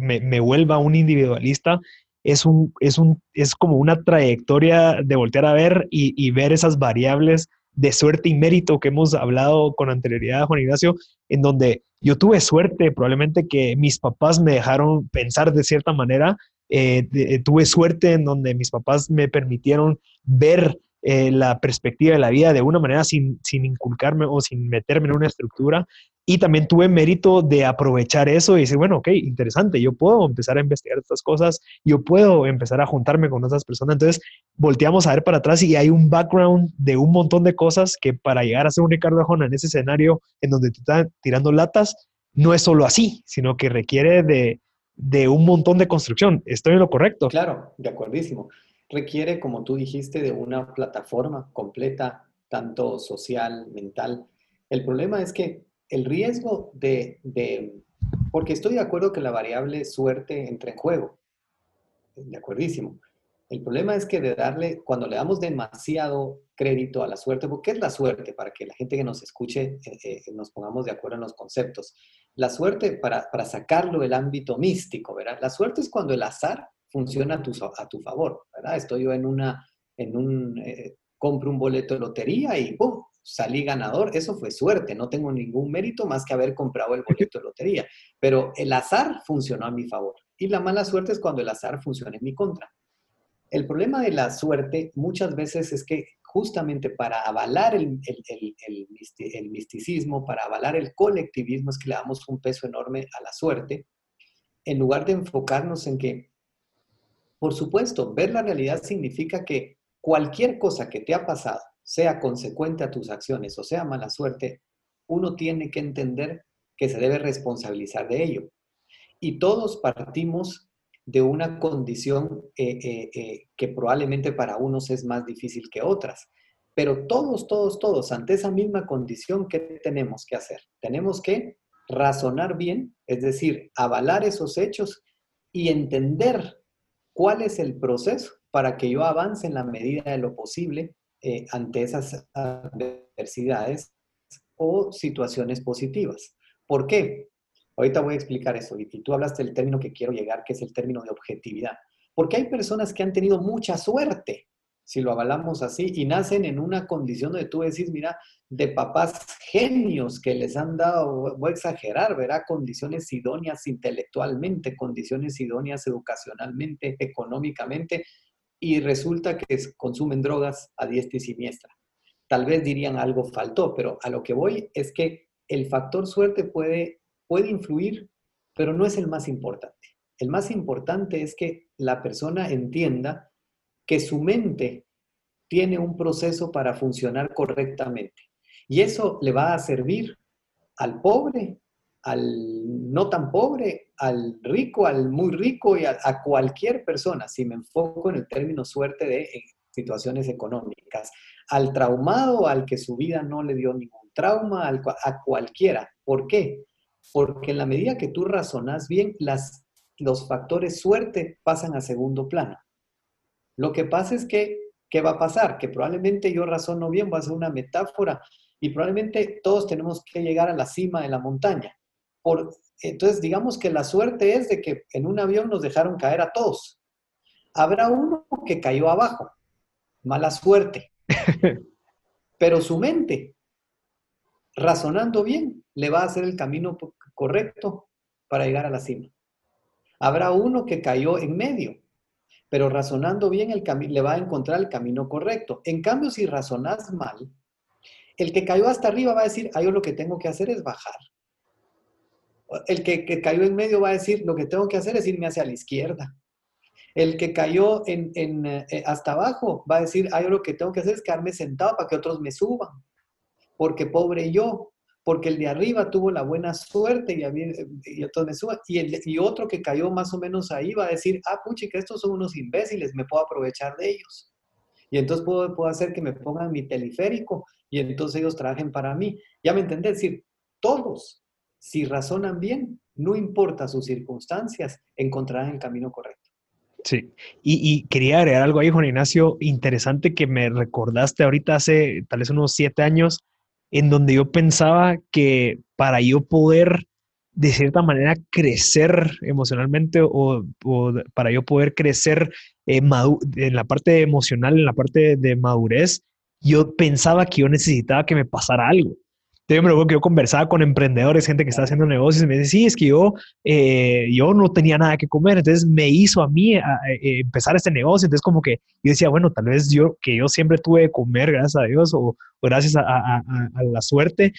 me, vuelva un individualista, es, un, es, un, es como una trayectoria de voltear a ver y, ver esas variables de suerte y mérito que hemos hablado con anterioridad, Juan Ignacio, en donde yo tuve suerte, probablemente que mis papás me dejaron pensar de cierta manera, eh, tuve suerte en donde mis papás me permitieron ver eh, la perspectiva de la vida de una manera sin, sin inculcarme o sin meterme en una estructura. Y también tuve mérito de aprovechar eso y decir, bueno, ok, interesante, yo puedo empezar a investigar estas cosas, yo puedo empezar a juntarme con otras personas. Entonces, volteamos a ver para atrás y hay un background de un montón de cosas que para llegar a ser un Ricardo Ajona en ese escenario en donde te están tirando latas, no es solo así, sino que requiere de, de un montón de construcción. ¿Estoy en lo correcto? Claro, de acuerdísimo requiere, como tú dijiste, de una plataforma completa, tanto social, mental. El problema es que el riesgo de, porque estoy de acuerdo que la variable suerte entre en juego, de acuerdísimo. El problema es que de darle, cuando le damos demasiado crédito a la suerte, porque es la suerte? Para que la gente que nos escuche eh, eh, nos pongamos de acuerdo en los conceptos. La suerte, para, para sacarlo del ámbito místico, ¿verdad? La suerte es cuando el azar funciona a tu, a tu favor, ¿verdad? Estoy yo en una, en un, eh, compro un boleto de lotería y ¡pum! Salí ganador. Eso fue suerte, no tengo ningún mérito más que haber comprado el boleto de lotería. Pero el azar funcionó a mi favor. Y la mala suerte es cuando el azar funciona en mi contra. El problema de la suerte muchas veces es que justamente para avalar el, misticismo, para avalar el colectivismo, es que le damos un peso enorme a la suerte, en lugar de enfocarnos en que, por supuesto, ver la realidad significa que cualquier cosa que te ha pasado, sea consecuente a tus acciones o sea mala suerte, uno tiene que entender que se debe responsabilizar de ello. Y todos partimos de una condición eh, eh, eh, que probablemente para unos es más difícil que otras. Pero todos, todos, todos, ante esa misma condición, ¿qué tenemos que hacer? Tenemos que razonar bien, es decir, avalar esos hechos y entender cuál es el proceso para que yo avance en la medida de lo posible eh, ante esas adversidades o situaciones positivas. ¿Por qué? Ahorita voy a explicar eso. Y, tú hablaste del término que quiero llegar, que es el término de objetividad. Porque hay personas que han tenido mucha suerte, si lo avalamos así, y nacen en una condición donde tú decís, mira, de papás genios que les han dado, voy a exagerar, verá, condiciones idóneas intelectualmente, condiciones idóneas educacionalmente, económicamente, y resulta que consumen drogas a diestra y siniestra. Tal vez dirían algo faltó, pero a lo que voy es que el factor suerte puede, puede influir, pero no es el más importante. El más importante es que la persona entienda que su mente tiene un proceso para funcionar correctamente. Y eso le va a servir al pobre al no tan pobre, al rico, al muy rico y a, cualquier persona, si me enfoco en el término suerte de situaciones económicas, al traumado, al que su vida no le dio ningún trauma, a cualquiera. ¿Por qué? Porque en la medida que tú razonas bien, las, los factores suerte pasan a segundo plano. Lo que pasa es que, ¿qué va a pasar? Que probablemente yo razono bien, va a ser una metáfora, y probablemente todos tenemos que llegar a la cima de la montaña entonces, digamos que la suerte es de que en un avión nos dejaron caer a todos. Habrá uno que cayó abajo, mala suerte. [LAUGHS] Pero su mente, razonando bien, le va a hacer el camino correcto para llegar a la cima. Habrá uno que cayó en medio, pero razonando bien el le va a encontrar el camino correcto. En cambio, si razonas mal, el que cayó hasta arriba va a decir, ah, yo lo que tengo que hacer es bajar el que, cayó en medio va a decir, lo que tengo que hacer es irme hacia la izquierda. El que cayó en, eh, hasta abajo va a decir, yo lo que tengo que hacer es quedarme sentado para que otros me suban. Porque pobre yo, porque el de arriba tuvo la buena suerte y, a mí, y otros me suban. Y, el, y otro que cayó más o menos ahí va a decir, ah, que estos son unos imbéciles, me puedo aprovechar de ellos. Y entonces puedo, puedo hacer que me pongan mi teleférico y entonces ellos trabajen para mí. Ya me entendés, es decir, todos si razonan bien, no importa sus circunstancias, encontrarán el camino correcto. Sí, y, quería agregar algo ahí, Juan Ignacio, interesante que me recordaste ahorita hace tal vez unos siete años, en donde yo pensaba que para yo poder de cierta manera crecer emocionalmente o, para yo poder crecer eh, en la parte emocional, en la parte de madurez, yo pensaba que yo necesitaba que me pasara algo yo me acuerdo que yo conversaba con emprendedores, gente que está haciendo negocios, y me decía, sí, es que yo, eh, yo no tenía nada que comer, entonces me hizo a mí a, empezar este negocio, entonces como que yo decía, bueno, tal vez yo, que yo siempre tuve que comer, gracias a Dios, o, gracias a, la suerte,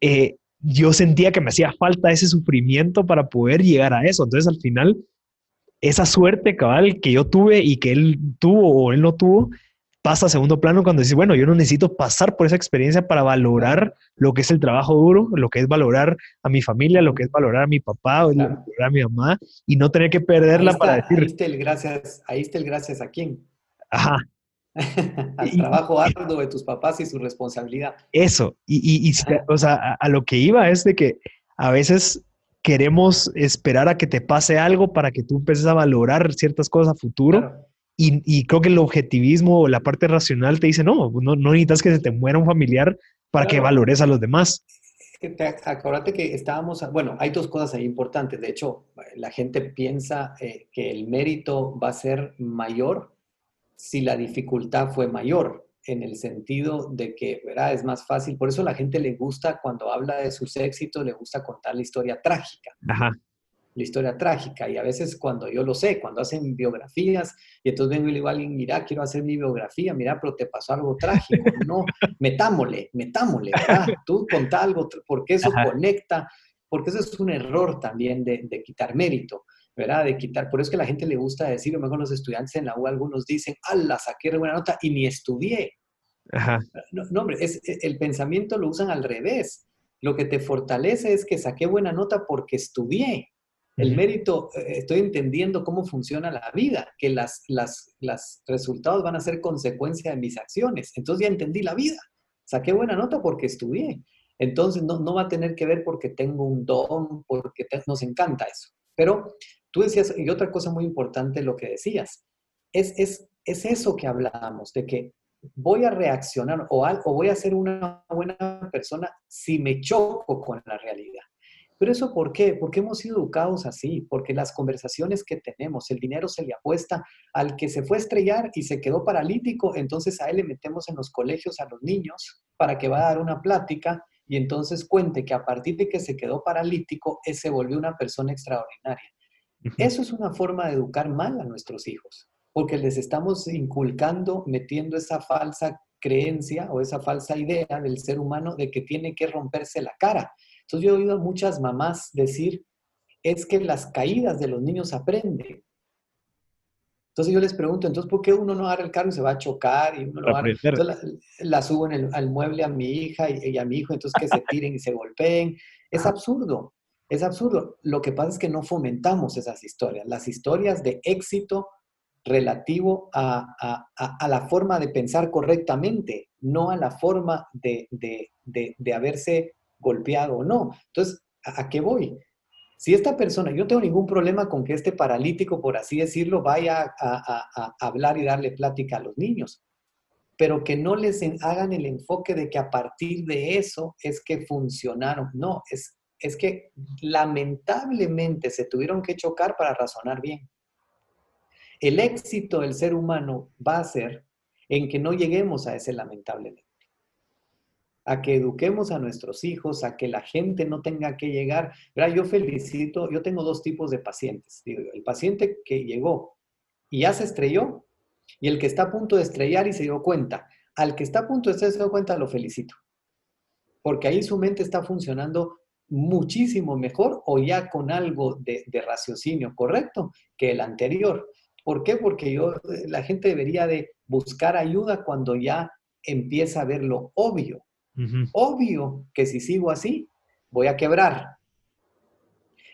eh, yo sentía que me hacía falta ese sufrimiento para poder llegar a eso, entonces al final, esa suerte cabal que yo tuve y que él tuvo o él no tuvo, pasa a segundo plano cuando dices, bueno, yo no necesito pasar por esa experiencia para valorar lo que es el trabajo duro, lo que es valorar a mi familia, lo que es valorar a mi papá, valorar a mi mamá y no tener que perderla para decir. Ahí está el gracias, ahí está el gracias a quién. Ajá. [LAUGHS] al trabajo arduo de tus papás y su responsabilidad. Eso, y, y, o sea, a, lo que iba es de que a veces queremos esperar a que te pase algo para que tú empieces a valorar ciertas cosas a futuro. Y, y, creo que el objetivismo o la parte racional te dice, no, no, no necesitas que se te muera un familiar para que valores a los demás. Acuérdate que estábamos, bueno, hay dos cosas ahí importantes. De hecho, la gente piensa eh, que el mérito va a ser mayor si la dificultad fue mayor, en el sentido de que, ¿verdad? Es más fácil. Por eso la gente le gusta, cuando habla de sus éxitos, le gusta contar la historia trágica. Ajá la historia trágica. Y a veces cuando yo lo sé, cuando hacen biografías, y entonces vengo y le digo a alguien, mira, quiero hacer mi biografía, mira, pero te pasó algo trágico. [LAUGHS] No, metámosle, metámosle, ¿verdad? Tú contá algo, porque eso conecta, porque eso es un error también de, de, quitar mérito. ¿verdad? De quitar, por eso es que a la gente le gusta decir, o mejor los estudiantes en la U, algunos dicen, ala, saqué buena nota y ni estudié. Ajá. No, no, hombre, es, el pensamiento lo usan al revés. Lo que te fortalece es que saqué buena nota porque estudié. El mérito, eh, estoy entendiendo cómo funciona la vida, que las, las, las resultados van a ser consecuencia de mis acciones. Entonces ya entendí la vida. Saqué buena nota porque estudié. Entonces no, no va a tener que ver porque tengo un don, porque nos encanta eso. Pero tú decías, y otra cosa muy importante lo que decías, es, es, es eso que hablamos, de que voy a reaccionar o, o voy a ser una buena persona si me choco con la realidad. Pero eso ¿por qué? Porque hemos sido educados así, porque las conversaciones que tenemos, el dinero se le apuesta al que se fue a estrellar y se quedó paralítico, entonces a él le metemos en los colegios a los niños para que va a dar una plática y entonces cuente que a partir de que se quedó paralítico, él se volvió una persona extraordinaria. Eso es una forma de educar mal a nuestros hijos, porque les estamos inculcando, metiendo esa falsa creencia o esa falsa idea del ser humano de que tiene que romperse la cara entonces yo he oído a muchas mamás decir, es que las caídas de los niños aprenden. Entonces yo les pregunto, entonces, ¿por qué uno no agarra el carro y se va a chocar? Y uno Entonces la, subo en el, al mueble a mi hija y, a mi hijo, entonces que se tiren y se golpeen. Es absurdo, es absurdo. Lo que pasa es que no fomentamos esas historias. Las historias de éxito relativo a, la forma de pensar correctamente, no a la forma de, de haberse golpeado o no. Entonces, ¿a, qué voy? Si esta persona, yo no tengo ningún problema con que este paralítico, por así decirlo, vaya a, hablar y darle plática a los niños, pero que no les hagan el enfoque de que a partir de eso es que funcionaron. No, es, es que lamentablemente se tuvieron que chocar para razonar bien. El éxito del ser humano va a ser en que no lleguemos a ese lamentablemente a que eduquemos a nuestros hijos, a que la gente no tenga que llegar. Yo felicito, yo tengo dos tipos de pacientes. El paciente que llegó y ya se estrelló y el que está a punto de estrellar y se dio cuenta. Al que está a punto de estrellar se dio cuenta, lo felicito. Porque ahí su mente está funcionando muchísimo mejor o ya con algo de, de raciocinio correcto que el anterior. ¿Por qué? Porque yo, la gente debería de buscar ayuda cuando ya empieza a ver lo obvio. Obvio que si sigo así, voy a quebrar.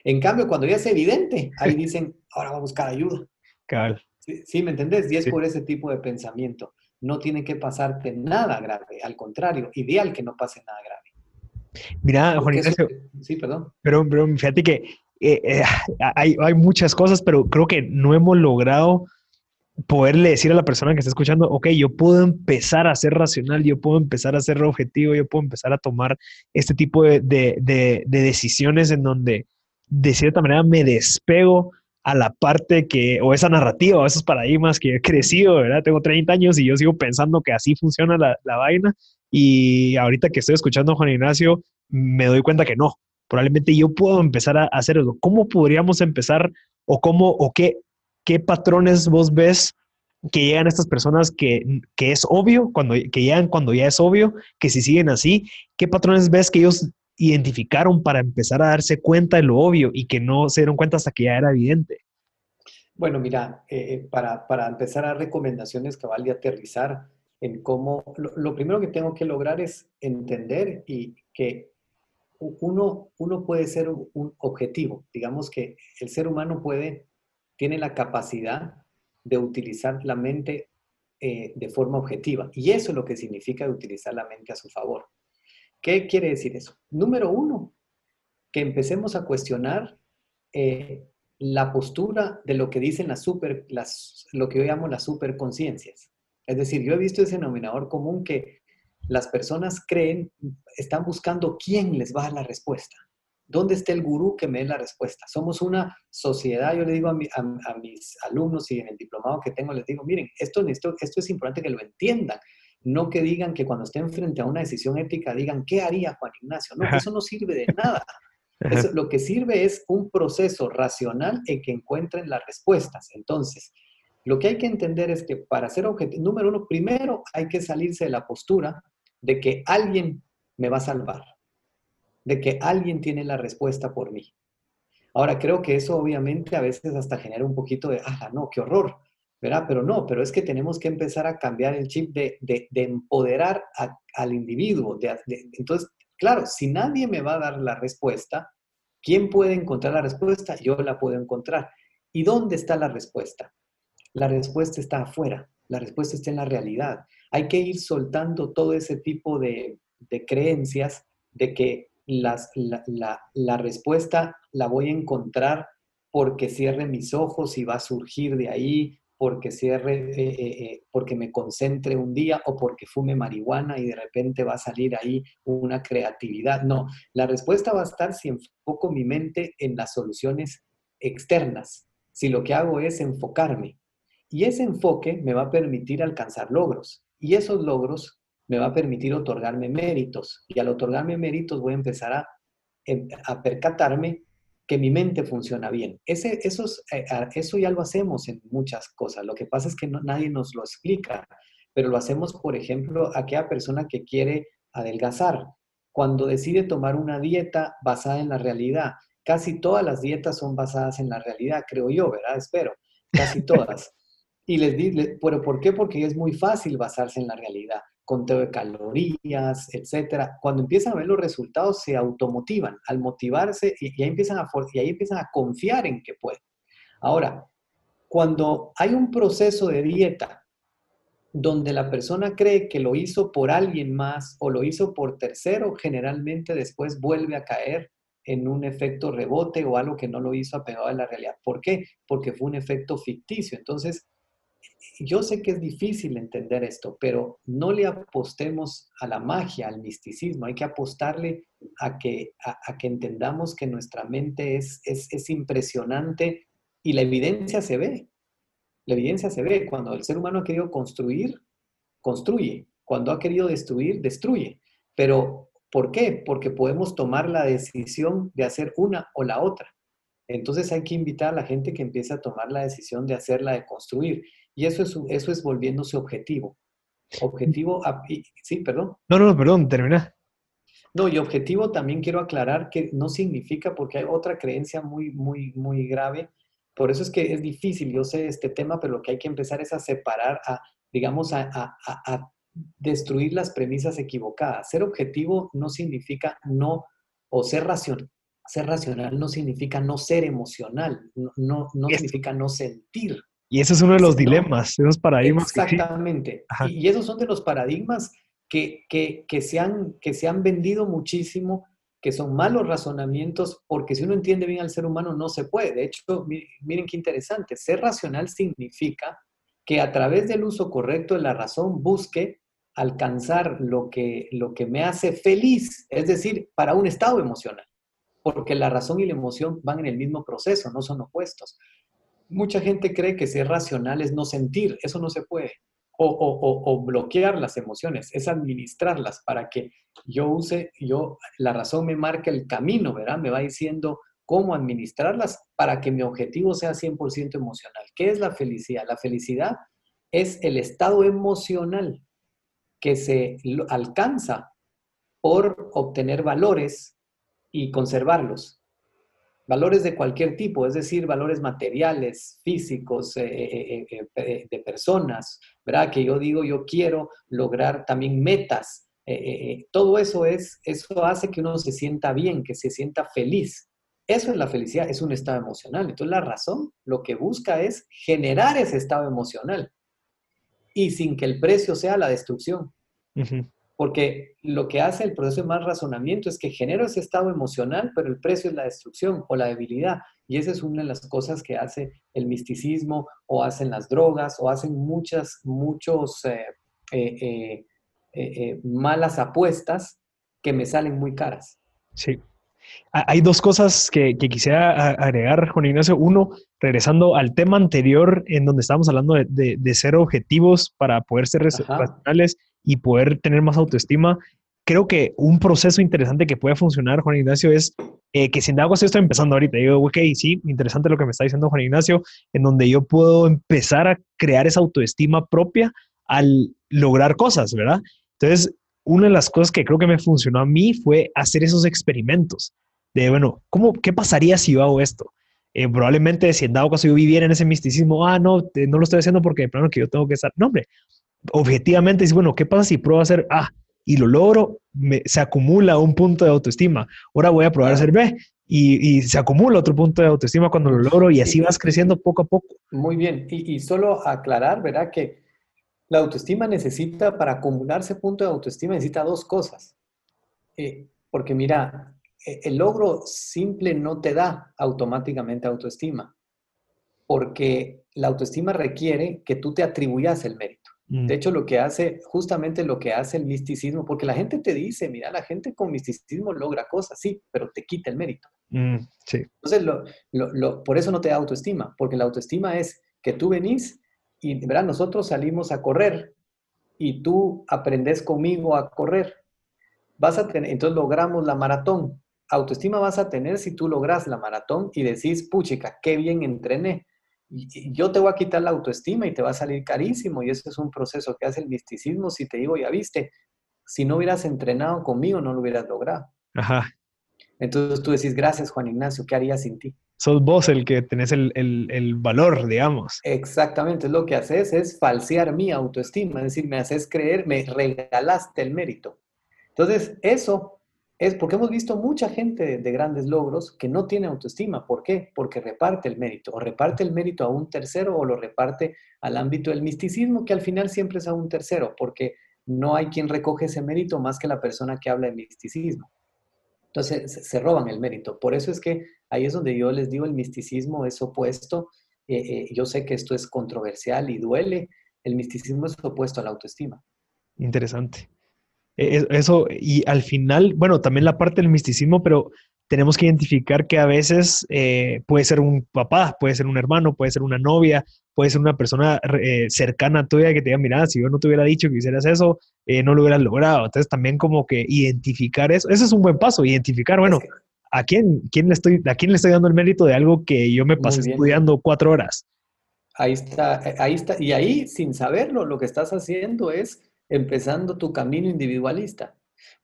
En cambio, cuando ya es evidente, ahí [LAUGHS] dicen, ahora va a buscar ayuda. Claro. ¿Sí, me entendés? Y es por ese tipo de pensamiento. No tiene que pasarte nada grave, al contrario, ideal que no pase nada grave. Mira, Juan Ignacio. Sí, perdón. Pero, pero fíjate que eh, eh, hay, hay, muchas cosas, pero creo que no hemos logrado poderle decir a la persona que está escuchando, ok, yo puedo empezar a ser racional, yo puedo empezar a ser objetivo, yo puedo empezar a tomar este tipo de, de, decisiones en donde de cierta manera me despego a la parte que, o esa narrativa, o esos paradigmas que he crecido, ¿verdad? Tengo 30 años y yo sigo pensando que así funciona la, la vaina y ahorita que estoy escuchando a Juan Ignacio, me doy cuenta que no. Probablemente yo puedo empezar a hacer eso. ¿Cómo podríamos empezar o cómo o qué ¿qué patrones vos ves que llegan estas personas que, es obvio, cuando, que llegan cuando ya es obvio, que si siguen así, ¿qué patrones ves que ellos identificaron para empezar a darse cuenta de lo obvio y que no se dieron cuenta hasta que ya era evidente? Bueno, mira, eh, eh, para, empezar a recomendaciones que vale aterrizar en cómo, lo, primero que tengo que lograr es entender y que uno, uno puede ser un objetivo, digamos que el ser humano puede tiene la capacidad de utilizar la mente eh, de forma objetiva. Y eso es lo que significa utilizar la mente a su favor. ¿Qué quiere decir eso? Número uno, que empecemos a cuestionar eh, la postura de lo que dicen las super, las, lo que yo llamo las superconciencias. Es decir, yo he visto ese denominador común que las personas creen, están buscando quién les va a dar la respuesta. ¿Dónde está el gurú que me dé la respuesta? Somos una sociedad, yo le digo a, mis alumnos y en el diplomado que tengo, les digo, miren, esto, esto, esto es importante que lo entiendan. No que digan que cuando estén frente a una decisión ética digan, ¿qué haría Juan Ignacio? No, eso no sirve de nada. lo que sirve es un proceso racional en que encuentren las respuestas. Entonces, lo que hay que entender es que para ser objetivo, número uno, primero hay que salirse de la postura de que alguien me va a salvar, de que alguien tiene la respuesta por mí. Ahora, creo que eso obviamente a veces hasta genera un poquito de, ah, no, qué horror, ¿verdad? Pero no, pero es que tenemos que empezar a cambiar el chip de, empoderar al individuo. entonces, claro, si nadie me va a dar la respuesta, ¿quién puede encontrar la respuesta? Yo la puedo encontrar. ¿Y dónde está la respuesta? La respuesta está afuera, la respuesta está en la realidad. Hay que ir soltando todo ese tipo de, creencias de que la, respuesta la voy a encontrar porque cierre mis ojos y va a surgir de ahí, porque cierre, eh, eh, eh, porque me concentre un día o porque fume marihuana y de repente va a salir ahí una creatividad. No, la respuesta va a estar si enfoco mi mente en las soluciones externas, si lo que hago es enfocarme. Y ese enfoque me va a permitir alcanzar logros. Y esos logros me va a permitir otorgarme méritos. Y al otorgarme méritos voy a empezar a, em, percatarme que mi mente funciona bien. Ese, eh, eso ya lo hacemos en muchas cosas. Lo que pasa es que nadie nos lo explica, pero lo hacemos, por ejemplo, aquella persona que quiere adelgazar. Cuando decide tomar una dieta basada en la realidad, casi todas las dietas son basadas en la realidad, creo yo, ¿verdad? Espero, casi todas. [LAUGHS] Y les digo, ¿pero por qué? Porque es muy fácil basarse en la realidad, conteo de calorías, etcétera. Cuando empiezan a ver los resultados, se automotivan. Al motivarse, y, ahí, empiezan a, y ahí empiezan a confiar en que pueden. Ahora, cuando hay un proceso de dieta donde la persona cree que lo hizo por alguien más o lo hizo por tercero, generalmente después vuelve a caer en un efecto rebote o algo que no lo hizo apegado a la realidad. ¿Por qué? Porque fue un efecto ficticio. Entonces, yo sé que es difícil entender esto, pero no le apostemos a la magia, al misticismo, hay que apostarle a que, a, que entendamos que nuestra mente es, es, impresionante y la evidencia se ve. La evidencia se ve. Cuando el ser humano ha querido construir, construye. Cuando ha querido destruir, destruye. Pero, ¿por qué? Porque podemos tomar la decisión de hacer una o la otra. Entonces hay que invitar a la gente que empiece a tomar la decisión de hacerla, de construir. Y eso es, eso es volviéndose objetivo. Objetivo, sí, perdón. No, no, perdón, termina. No, y objetivo también quiero aclarar que no significa, porque hay otra creencia muy, muy, muy grave. Por eso es que es difícil, yo sé este tema, pero lo que hay que empezar es a separar, a, digamos, a, a destruir las premisas equivocadas. Ser objetivo no significa no, o ser racional. Ser racional no significa no ser emocional, no, no, no significa no sentir. Y ese es uno de los dilemas, esos paradigmas. Exactamente. y, esos son de los paradigmas que, que, se han, que se han vendido muchísimo, que son malos razonamientos, porque si uno entiende bien al ser humano no se puede. De hecho, miren qué interesante, ser racional significa que a través del uso correcto de la razón busque alcanzar lo que, lo que me hace feliz, es decir, para un estado emocional, porque la razón y la emoción van en el mismo proceso, no son opuestos mucha gente cree que ser racional es no sentir, eso no se puede. O, bloquear las emociones, es administrarlas para que yo use, yo, la razón me marca el camino, ¿verdad? Me va diciendo cómo administrarlas para que mi objetivo sea 100% emocional. ¿Qué es la felicidad? La felicidad es el estado emocional que se alcanza por obtener valores y conservarlos valores de cualquier tipo, es decir, valores materiales, físicos, eh, eh, eh, de personas, ¿verdad? Que yo digo, yo quiero lograr también metas. todo eso es, eso hace que uno se sienta bien, que se sienta feliz. Eso es la felicidad, es un estado emocional. Entonces la razón lo que busca es generar ese estado emocional. y sin que el precio sea la destrucción. Porque lo que hace el proceso de más razonamiento es que genera ese estado emocional, pero el precio es la destrucción o la debilidad. Y esa es una de las cosas que hace el misticismo o hacen las drogas o hacen muchas, muchos eh, eh, eh, malas apuestas que me salen muy caras. Sí. Hay dos cosas que, quisiera agregar, Juan Ignacio. Uno, regresando al tema anterior en donde estábamos hablando de, ser objetivos para poder ser racionales y poder tener más autoestima. Creo que un proceso interesante que puede funcionar, Juan Ignacio, es eh, que sin algo estoy empezando ahorita. Digo, ok, sí, interesante lo que me está diciendo Juan Ignacio, en donde yo puedo empezar a crear esa autoestima propia al lograr cosas, ¿verdad? Entonces, una de las cosas que creo que me funcionó a mí fue hacer esos experimentos de, bueno, ¿cómo, ¿qué pasaría si yo hago esto? Eh, probablemente si en dado caso yo viviera en ese misticismo, ah, no, no lo estoy haciendo porque de plano que yo tengo que estar, no, hombre, objetivamente es, bueno, ¿qué pasa si pruebo a hacer A y lo logro? se acumula un punto de autoestima. Ahora voy a probar a hacer B y, se acumula otro punto de autoestima cuando lo logro y así vas creciendo poco a poco. Muy bien, y, y solo aclarar, ¿verdad? Que la autoestima necesita, para acumularse punto de autoestima, necesita dos cosas. Eh, porque mira, e, el logro simple no te da automáticamente autoestima, porque la autoestima requiere que tú te atribuyas el mérito. Mm. De hecho, lo que hace, justamente lo que hace el misticismo, porque la gente te dice, mira, la gente con misticismo logra cosas, sí, pero te quita el mérito. Mm, sí. Entonces, por eso no te da autoestima, porque la autoestima es que tú venís y ¿verdad? nosotros salimos a correr y tú aprendes conmigo a correr. Vas a tener, entonces logramos la maratón. Autoestima vas a tener si tú logras la maratón y decís, puchica, qué bien entrené. Yo te voy a quitar la autoestima y te va a salir carísimo. Y ese es un proceso que hace el misticismo. Si te digo, ya viste, si no hubieras entrenado conmigo, no lo hubieras logrado. Ajá. Entonces tú decís, gracias Juan Ignacio, ¿qué haría sin ti? sos vos el que tenés el, valor, digamos. Exactamente, lo que haces es falsear mi autoestima, es decir, me haces creer, me regalaste el mérito. Entonces, eso es porque hemos visto mucha gente de, grandes logros que no tiene autoestima. ¿Por qué? Porque reparte el mérito, o reparte el mérito a un tercero o lo reparte al ámbito del misticismo, que al final siempre es a un tercero, porque no hay quien recoge ese mérito más que la persona que habla de misticismo. Entonces se, roban el mérito. Por eso es que ahí es donde yo les digo, el misticismo es opuesto. Eh, eh, yo sé que esto es controversial y duele. El misticismo es opuesto a la autoestima. Interesante. E, eso, y al final, bueno, también la parte del misticismo, pero tenemos que identificar que a veces eh, puede ser un papá, puede ser un hermano, puede ser una novia, puede ser una persona eh, cercana a tuya que te diga, mira, si yo no te hubiera dicho que hicieras eso, eh, no lo hubieras logrado. Entonces también como que identificar eso, ese es un buen paso, identificar, bueno, ¿a quién, quién le estoy, ¿a quién le estoy dando el mérito de algo que yo me pasé estudiando cuatro horas? Ahí está, ahí está. Y ahí, sin saberlo, lo que estás haciendo es empezando tu camino individualista.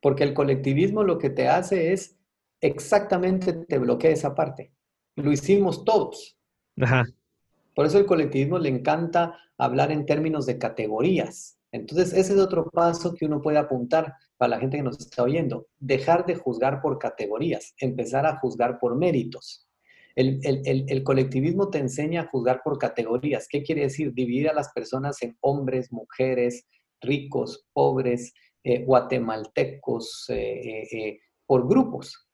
Porque el colectivismo lo que te hace es exactamente te bloquea esa parte. Lo hicimos todos. Por eso el colectivismo le encanta hablar en términos de categorías. Entonces, ese es otro paso que uno puede apuntar para la gente que nos está oyendo. Dejar de juzgar por categorías, empezar a juzgar por méritos. El, colectivismo te enseña a juzgar por categorías. ¿Qué quiere decir? Dividir a las personas en hombres, mujeres, ricos, pobres, eh, guatemaltecos, eh, eh, por grupos.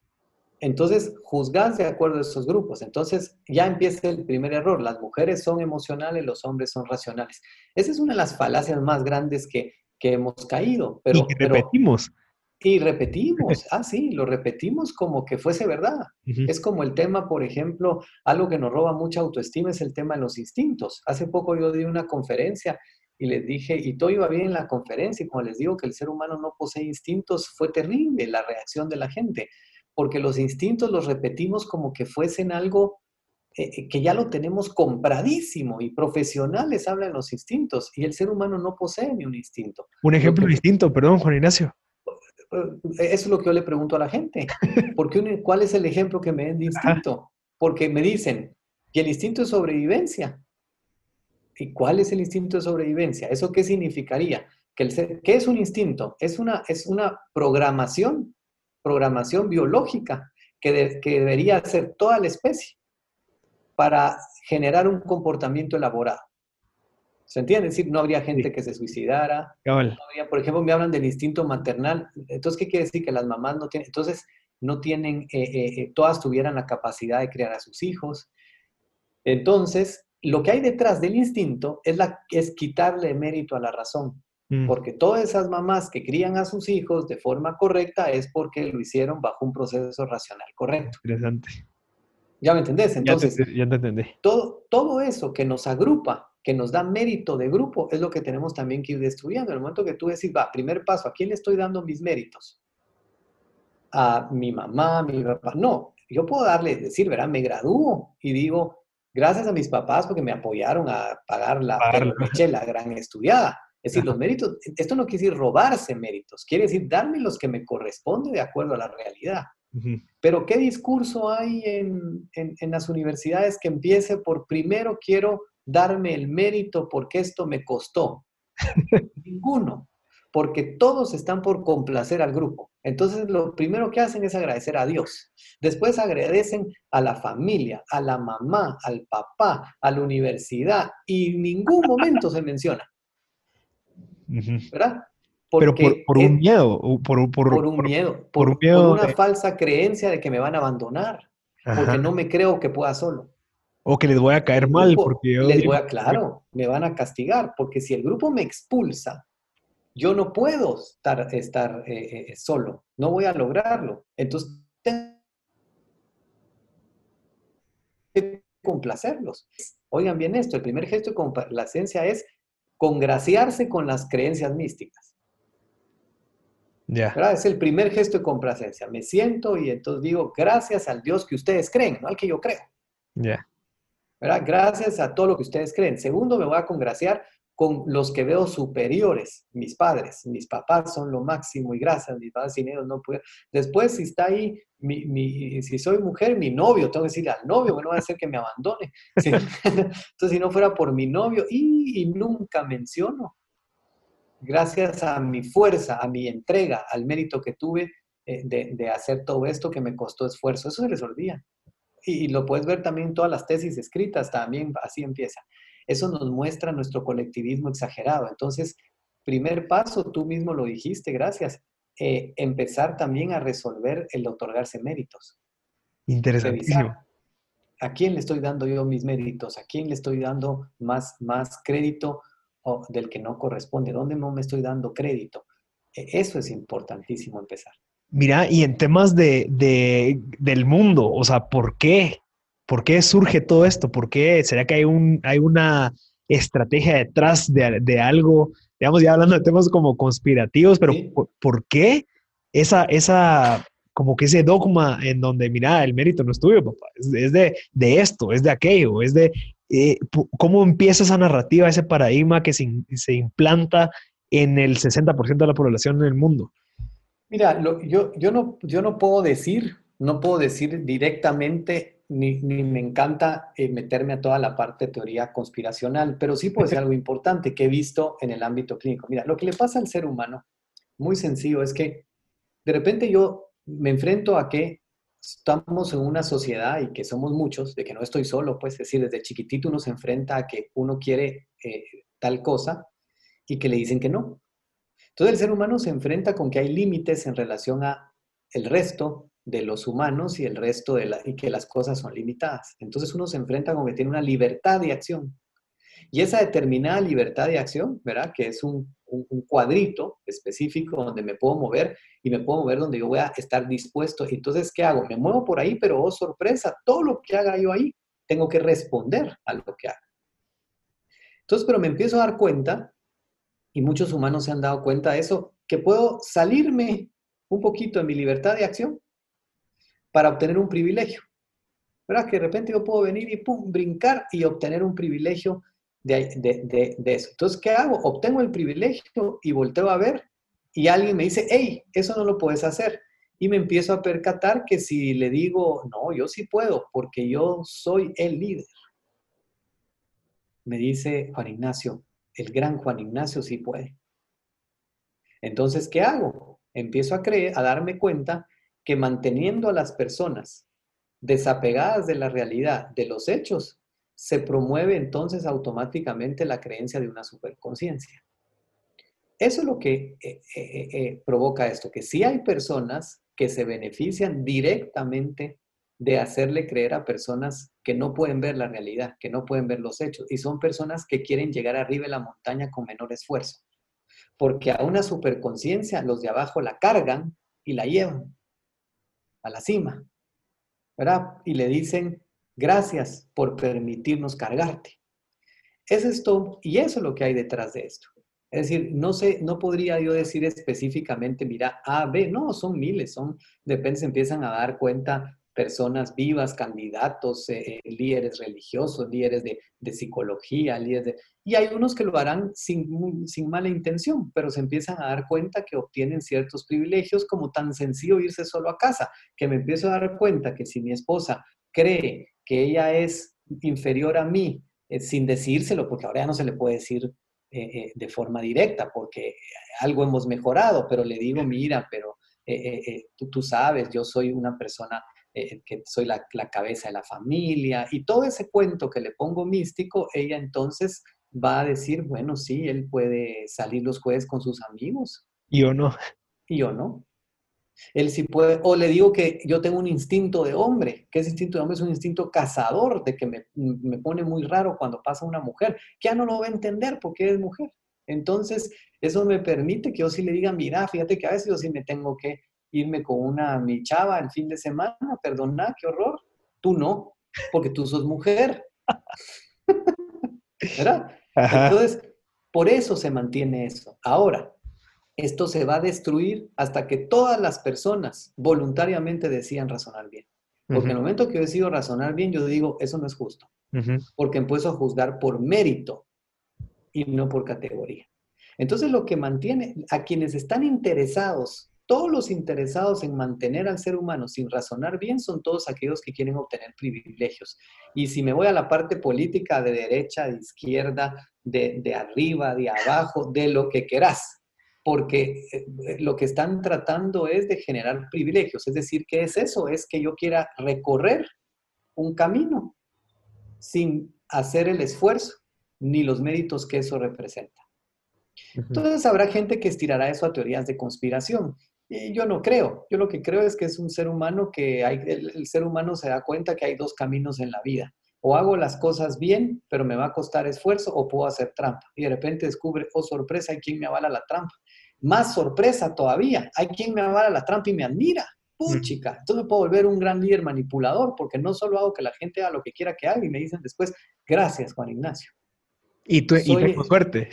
Entonces, juzgas de acuerdo a esos grupos. Entonces, ya empieza el primer error. Las mujeres son emocionales, los hombres son racionales. Esa es una de las falacias más grandes que, hemos caído. Pero, y repetimos. y repetimos. [LAUGHS] Ah, sí, lo repetimos como que fuese verdad. Es como el tema, por ejemplo, algo que nos roba mucha autoestima es el tema de los instintos. Hace poco yo di una conferencia y les dije, y todo iba bien en la conferencia, y como les digo que el ser humano no posee instintos, fue terrible la reacción de la gente porque los instintos los repetimos como que fuesen algo eh, eh, que ya lo tenemos compradísimo y profesionales hablan los instintos y el ser humano no posee ni un instinto. Un ejemplo distinto, perdón, Juan Ignacio. Eh, eso es lo que yo le pregunto a la gente. Porque ¿Cuál es el ejemplo que me den de [LAUGHS] instinto? Porque me dicen, que el instinto es sobrevivencia. ¿Y cuál es el instinto de sobrevivencia? ¿Eso qué significaría? Que el ¿Qué es un instinto? Es una, es una programación programación biológica que, debería hacer toda la especie para generar un comportamiento elaborado. ¿Se entiende? Es decir, no habría gente que se suicidara. por ejemplo, me hablan del instinto maternal. Entonces, ¿qué quiere decir? Que las mamás no tienen, entonces, no tienen, eh, eh, eh, todas tuvieran la capacidad de criar a sus hijos. Entonces, lo que hay detrás del instinto es, la, es quitarle mérito a la razón. Mm. Porque todas esas mamás que crían a sus hijos de forma correcta es porque lo hicieron bajo un proceso racional correcto. Interesante. ¿Ya me entendés? Entonces, ya te, entendí. Todo, todo eso que nos agrupa que nos da mérito de grupo, es lo que tenemos también que ir estudiando. En el momento que tú decís, va, primer paso, ¿a quién le estoy dando mis méritos? A mi mamá, a mi papá. No, yo puedo darle, decir, ¿verdad? Me gradúo y digo, gracias a mis papás porque me apoyaron a pagar la, la gran estudiada. Es decir, los méritos, esto no quiere decir robarse méritos, quiere decir darme los que me corresponden de acuerdo a la realidad. Pero ¿qué discurso hay en, en, las universidades que empiece por primero quiero darme el mérito porque esto me costó. [LAUGHS] Ninguno, porque todos están por complacer al grupo. Entonces, lo primero que hacen es agradecer a Dios. Después agradecen a la familia, a la mamá, al papá, a la universidad, y en ningún momento se menciona. ¿Verdad? Pero por, un miedo. Por, por, un miedo. Por, una falsa creencia de que me van a abandonar. Porque no me creo que pueda solo. O que les voy a caer mal porque yo... Les voy a, claro, me van a castigar, porque si el grupo me expulsa, yo no puedo estar, estar eh, eh, solo, no voy a lograrlo. Entonces, tengo que complacerlos. Oigan bien esto, el primer gesto de complacencia es congraciarse con las creencias místicas. Ya. Es el primer gesto de complacencia. Me siento y entonces digo, gracias al Dios que ustedes creen, no al que yo creo. Ya. Gracias a todo lo que ustedes creen. Segundo, me voy a congraciar con los que veo superiores, mis padres. Mis papás son lo máximo y gracias, mis padres sin ellos no puedo. Después, si está ahí, mi, si soy mujer, mi novio, tengo que decirle al novio que no va a hacer que me abandone. [LAUGHS] Entonces, si no fuera por mi novio, y, nunca menciono, gracias a mi fuerza, a mi entrega, al mérito que tuve eh, de, de hacer todo esto que me costó esfuerzo, eso se les olvida y lo puedes ver también en todas las tesis escritas, también así empieza. Eso nos muestra nuestro colectivismo exagerado. Entonces, primer paso, tú mismo lo dijiste, gracias, eh, empezar también a resolver el otorgarse méritos. Interesantísimo. ¿A quién le estoy dando yo mis méritos? ¿A quién le estoy dando más, más crédito del que no corresponde? ¿Dónde no me estoy dando crédito? E, eso es importantísimo empezar. Mira, y en temas de, del mundo, o sea, ¿por qué? ¿Por qué surge todo esto? ¿Por qué? ¿Será que hay, un, hay una estrategia detrás de, algo? Digamos, ya hablando de temas como conspirativos, pero ¿por, qué esa, esa, como que ese dogma en donde, mira, el mérito no es tuyo, papá, es, de, esto, es de aquello, es de eh, cómo empieza esa narrativa, ese paradigma que se, se implanta en el 60% de la población en el mundo? Mira, yo, yo, no, yo no puedo decir, no puedo decir directamente, ni, me encanta eh, meterme a toda la parte de teoría conspiracional, pero sí puede ser [LAUGHS] algo importante que he visto en el ámbito clínico. Mira, lo que le pasa al ser humano, muy sencillo, es que de repente yo me enfrento a que estamos en una sociedad y que somos muchos, de que no estoy solo, pues es decir, desde chiquitito uno se enfrenta a que uno quiere eh, tal cosa y que le dicen que no. Entonces el ser humano se enfrenta con que hay límites en relación a el resto de los humanos y el resto de la, y que las cosas son limitadas. Entonces uno se enfrenta con que tiene una libertad de acción. Y esa determinada libertad de acción, ¿verdad? Que es un, cuadrito específico donde me puedo mover y me puedo mover donde yo voy a estar dispuesto. Entonces, ¿qué hago? Me muevo por ahí, pero oh sorpresa, todo lo que haga yo ahí, tengo que responder a lo que haga. Entonces, pero me empiezo a dar cuenta y muchos humanos se han dado cuenta de eso, que puedo salirme un poquito de mi libertad de acción para obtener un privilegio. ¿Verdad? Que de repente yo puedo venir y pum, brincar y obtener un privilegio de, de, de, eso. Entonces, ¿qué hago? Obtengo el privilegio y volteo a ver y alguien me dice, hey, eso no lo puedes hacer. Y me empiezo a percatar que si le digo, no, yo sí puedo, porque yo soy el líder. Me dice Juan Ignacio, el gran Juan Ignacio sí puede. Entonces, ¿qué hago? Empiezo a creer, a darme cuenta que manteniendo a las personas desapegadas de la realidad, de los hechos, se promueve entonces automáticamente la creencia de una superconciencia. Eso es lo que eh, eh, eh, provoca esto, que sí hay personas que se benefician directamente de hacerle creer a personas que no pueden ver la realidad, que no pueden ver los hechos, y son personas que quieren llegar arriba de la montaña con menor esfuerzo, porque a una superconciencia los de abajo la cargan y la llevan a la cima, ¿verdad? Y le dicen, Gracias por permitirnos cargarte. Es esto, y eso es lo que hay detrás de esto. Es decir, no sé, no podría yo decir específicamente, mira, A, B, no, son miles, son, de repente se empiezan a dar cuenta personas vivas, candidatos, eh, eh, líderes religiosos, líderes de, psicología, líderes de... Y hay unos que lo harán sin, sin mala intención, pero se empiezan a dar cuenta que obtienen ciertos privilegios como tan sencillo irse solo a casa, que me empiezo a dar cuenta que si mi esposa cree que ella es inferior a mí, eh, sin decírselo, porque ahora ya no se le puede decir de forma directa, porque algo hemos mejorado, pero le digo, mira, pero tú, sabes, yo soy una persona que soy la, la, cabeza de la familia, y todo ese cuento que le pongo místico, ella entonces va a decir, bueno, sí, él puede salir los jueves con sus amigos. Y yo no. Y yo no. Él sí puede, o le digo que yo tengo un instinto de hombre, que ese instinto de hombre es un instinto cazador, de que me, me pone muy raro cuando pasa una mujer, que ya no lo va a entender porque es mujer. Entonces, eso me permite que yo sí le diga, mira, fíjate que a veces yo sí me tengo que irme con una mi chava el fin de semana, perdona, qué horror. Tú no, porque tú sos mujer. [LAUGHS] ¿Verdad? Entonces, por eso se mantiene eso. Ahora, esto se va a destruir hasta que todas las personas voluntariamente decidan razonar bien. Porque en el momento que yo decido razonar bien, yo digo, eso no es justo. Porque empiezo a juzgar por mérito y no por categoría. Entonces, lo que mantiene a quienes están interesados, todos los interesados en mantener al ser humano sin razonar bien, son todos aquellos que quieren obtener privilegios. Y si me voy a la parte política de derecha, de izquierda, de, de arriba, de abajo, de lo que querás, porque eh, lo que están tratando es de generar privilegios. Es decir, ¿qué es eso? Es que yo quiera recorrer un camino sin hacer el esfuerzo ni los méritos que eso representa. Entonces habrá gente que estirará eso a teorías de conspiración. Y yo no creo. Yo lo que creo es que es un ser humano que hay, el ser humano se da cuenta que hay dos caminos en la vida o hago las cosas bien, pero me va a costar esfuerzo, o puedo hacer trampa. Y de repente descubre, oh sorpresa, hay quien me avala la trampa. Más sorpresa todavía, hay quien me avala la trampa y me admira. Puchica, entonces me puedo volver un gran líder manipulador, porque no solo hago que la gente haga lo que quiera que haga y me dicen después, gracias Juan Ignacio. Y, tú, y tengo suerte.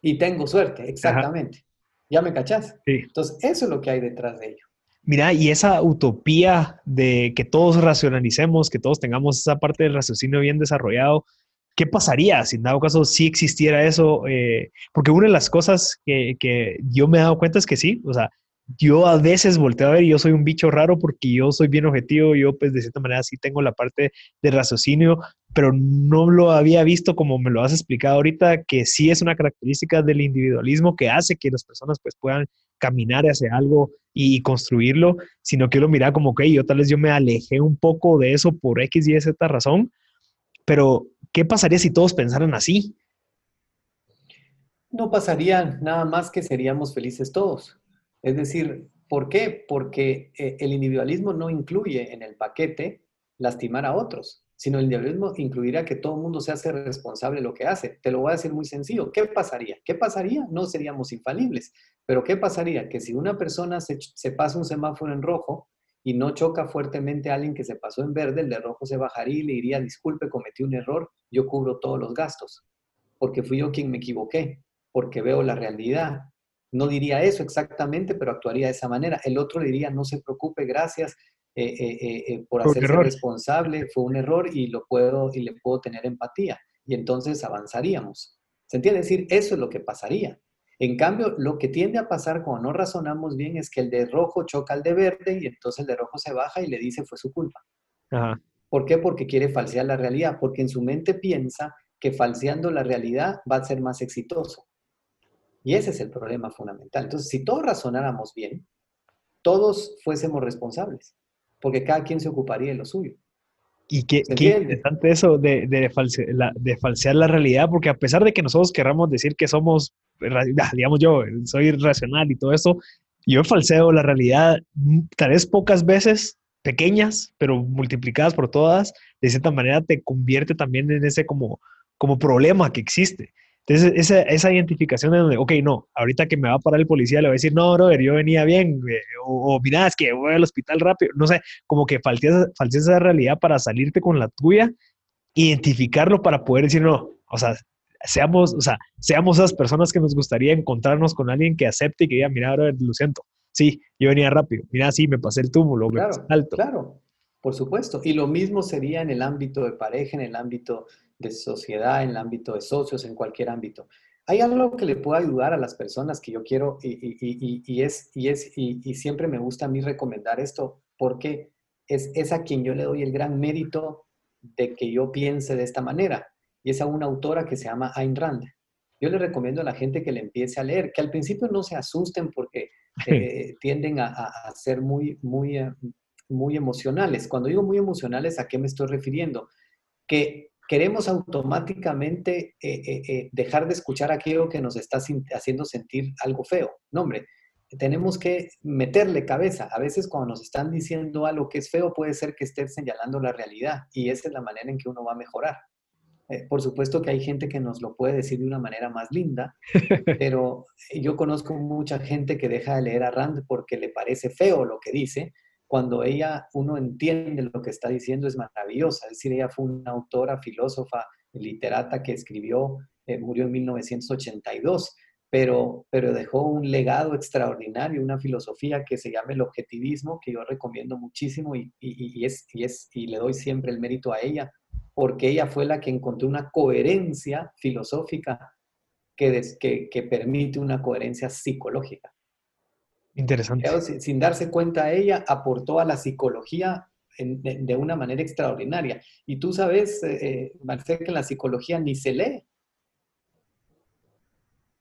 Y tengo suerte, exactamente. ¿Ya me cachás? Entonces, eso es lo que hay detrás de ello. Mira, y esa utopía de que todos racionalicemos, que todos tengamos esa parte del raciocinio bien desarrollado, ¿qué pasaría si en dado caso sí existiera eso? Eh, porque una de las cosas que, que, yo me he dado cuenta es que sí, o sea, yo a veces volteo a ver y yo soy un bicho raro porque yo soy bien objetivo, yo pues de cierta manera sí tengo la parte de raciocinio, pero no lo había visto como me lo has explicado ahorita, que sí es una característica del individualismo que hace que las personas pues puedan caminar hacia algo y, construirlo, sino que lo mira como que yo tal vez yo me alejé un poco de eso por X y Z razón, pero ¿qué pasaría si todos pensaran así? No pasaría nada más que seríamos felices todos. Es decir, ¿por qué? Porque eh, el individualismo no incluye en el paquete lastimar a otros, sino el individualismo incluirá que todo el mundo se hace responsable de lo que hace. Te lo voy a decir muy sencillo. ¿Qué pasaría? ¿Qué pasaría? No seríamos infalibles, pero ¿qué pasaría? Que si una persona se, pasa un semáforo en rojo y no choca fuertemente a alguien que se pasó en verde, el de rojo se bajaría y le diría, disculpe, cometí un error, yo cubro todos los gastos, porque fui yo quien me equivoqué, porque veo la realidad, no diría eso exactamente, pero actuaría de esa manera. El otro diría, no se preocupe, gracias eh, eh, eh, por hacerse responsable, fue un error y, lo puedo, y le puedo tener empatía. Y entonces avanzaríamos. ¿Se entiende? Es decir, eso es lo que pasaría. En cambio, lo que tiende a pasar cuando no razonamos bien es que el de rojo choca al de verde y entonces el de rojo se baja y le dice fue su culpa. ¿Por qué? Porque quiere falsear la realidad, porque en su mente piensa que falseando la realidad va a ser más exitoso. Y ese es el problema fundamental. Entonces, si todos razonáramos bien, todos fuésemos responsables, porque cada quien se ocuparía de lo suyo. Y qué, qué interesante eso de, de, de, falsear la realidad, porque a pesar de que nosotros querramos decir que somos, ah, digamos yo, soy racional y todo eso, yo falseo la realidad mm, tal vez pocas veces, pequeñas, pero multiplicadas por todas, de cierta manera te convierte también en ese como, como problema que existe. Entonces, esa, esa identificación de donde, ok, no, ahorita que me va a parar el policía, le voy a decir, no, brother, yo venía bien, eh, o, o, mira, es que voy al hospital rápido, no sé, como que falteas, esa realidad para salirte con la tuya, identificarlo para poder decir, no, o sea, seamos, o sea, seamos esas personas que nos gustaría encontrarnos con alguien que acepte y que diga, mira, brother, lo siento, sí, yo venía rápido, mira, sí, me pasé el túmulo, claro, me pasé alto. Claro, por supuesto. Y lo mismo sería en el ámbito de pareja, en el ámbito de sociedad, en el ámbito de socios, en cualquier ámbito. Hay algo que le pueda ayudar a las personas que yo quiero y, es, y, es, y, siempre me gusta a mí recomendar esto porque es, es a quien yo le doy el gran mérito de que yo piense de esta manera. Y es a una autora que se llama Ayn Rand. Yo le recomiendo a la gente que le empiece a leer, que al principio no se asusten porque [LAUGHS] eh, tienden a, a, ser muy, muy, eh, muy emocionales. Cuando digo muy emocionales, ¿a qué me estoy refiriendo? Que queremos automáticamente eh, eh, eh, dejar de escuchar aquello que nos está haciendo sentir algo feo. No, hombre, tenemos que meterle cabeza. A veces cuando nos están diciendo algo que es feo, puede ser que esté señalando la realidad y esa es la manera en que uno va a mejorar. por supuesto que hay gente que nos lo puede decir de una manera más linda, [LAUGHS] pero yo conozco mucha gente que deja de leer a Rand porque le parece feo lo que dice, cuando ella, uno entiende lo que está diciendo, es maravillosa. Es decir, ella fue una autora, filósofa, literata que escribió, eh, murió en 1982, pero, pero dejó un legado extraordinario, una filosofía que se llama el objetivismo, que yo recomiendo muchísimo y, y, es, y, es, y le doy siempre el mérito a ella, porque ella fue la que encontró una coherencia filosófica que, que, que permite una coherencia psicológica. Interesante. Sin, darse cuenta ella, aportó a la psicología de, una manera extraordinaria. Y tú sabes, eh, eh que en la psicología ni se lee.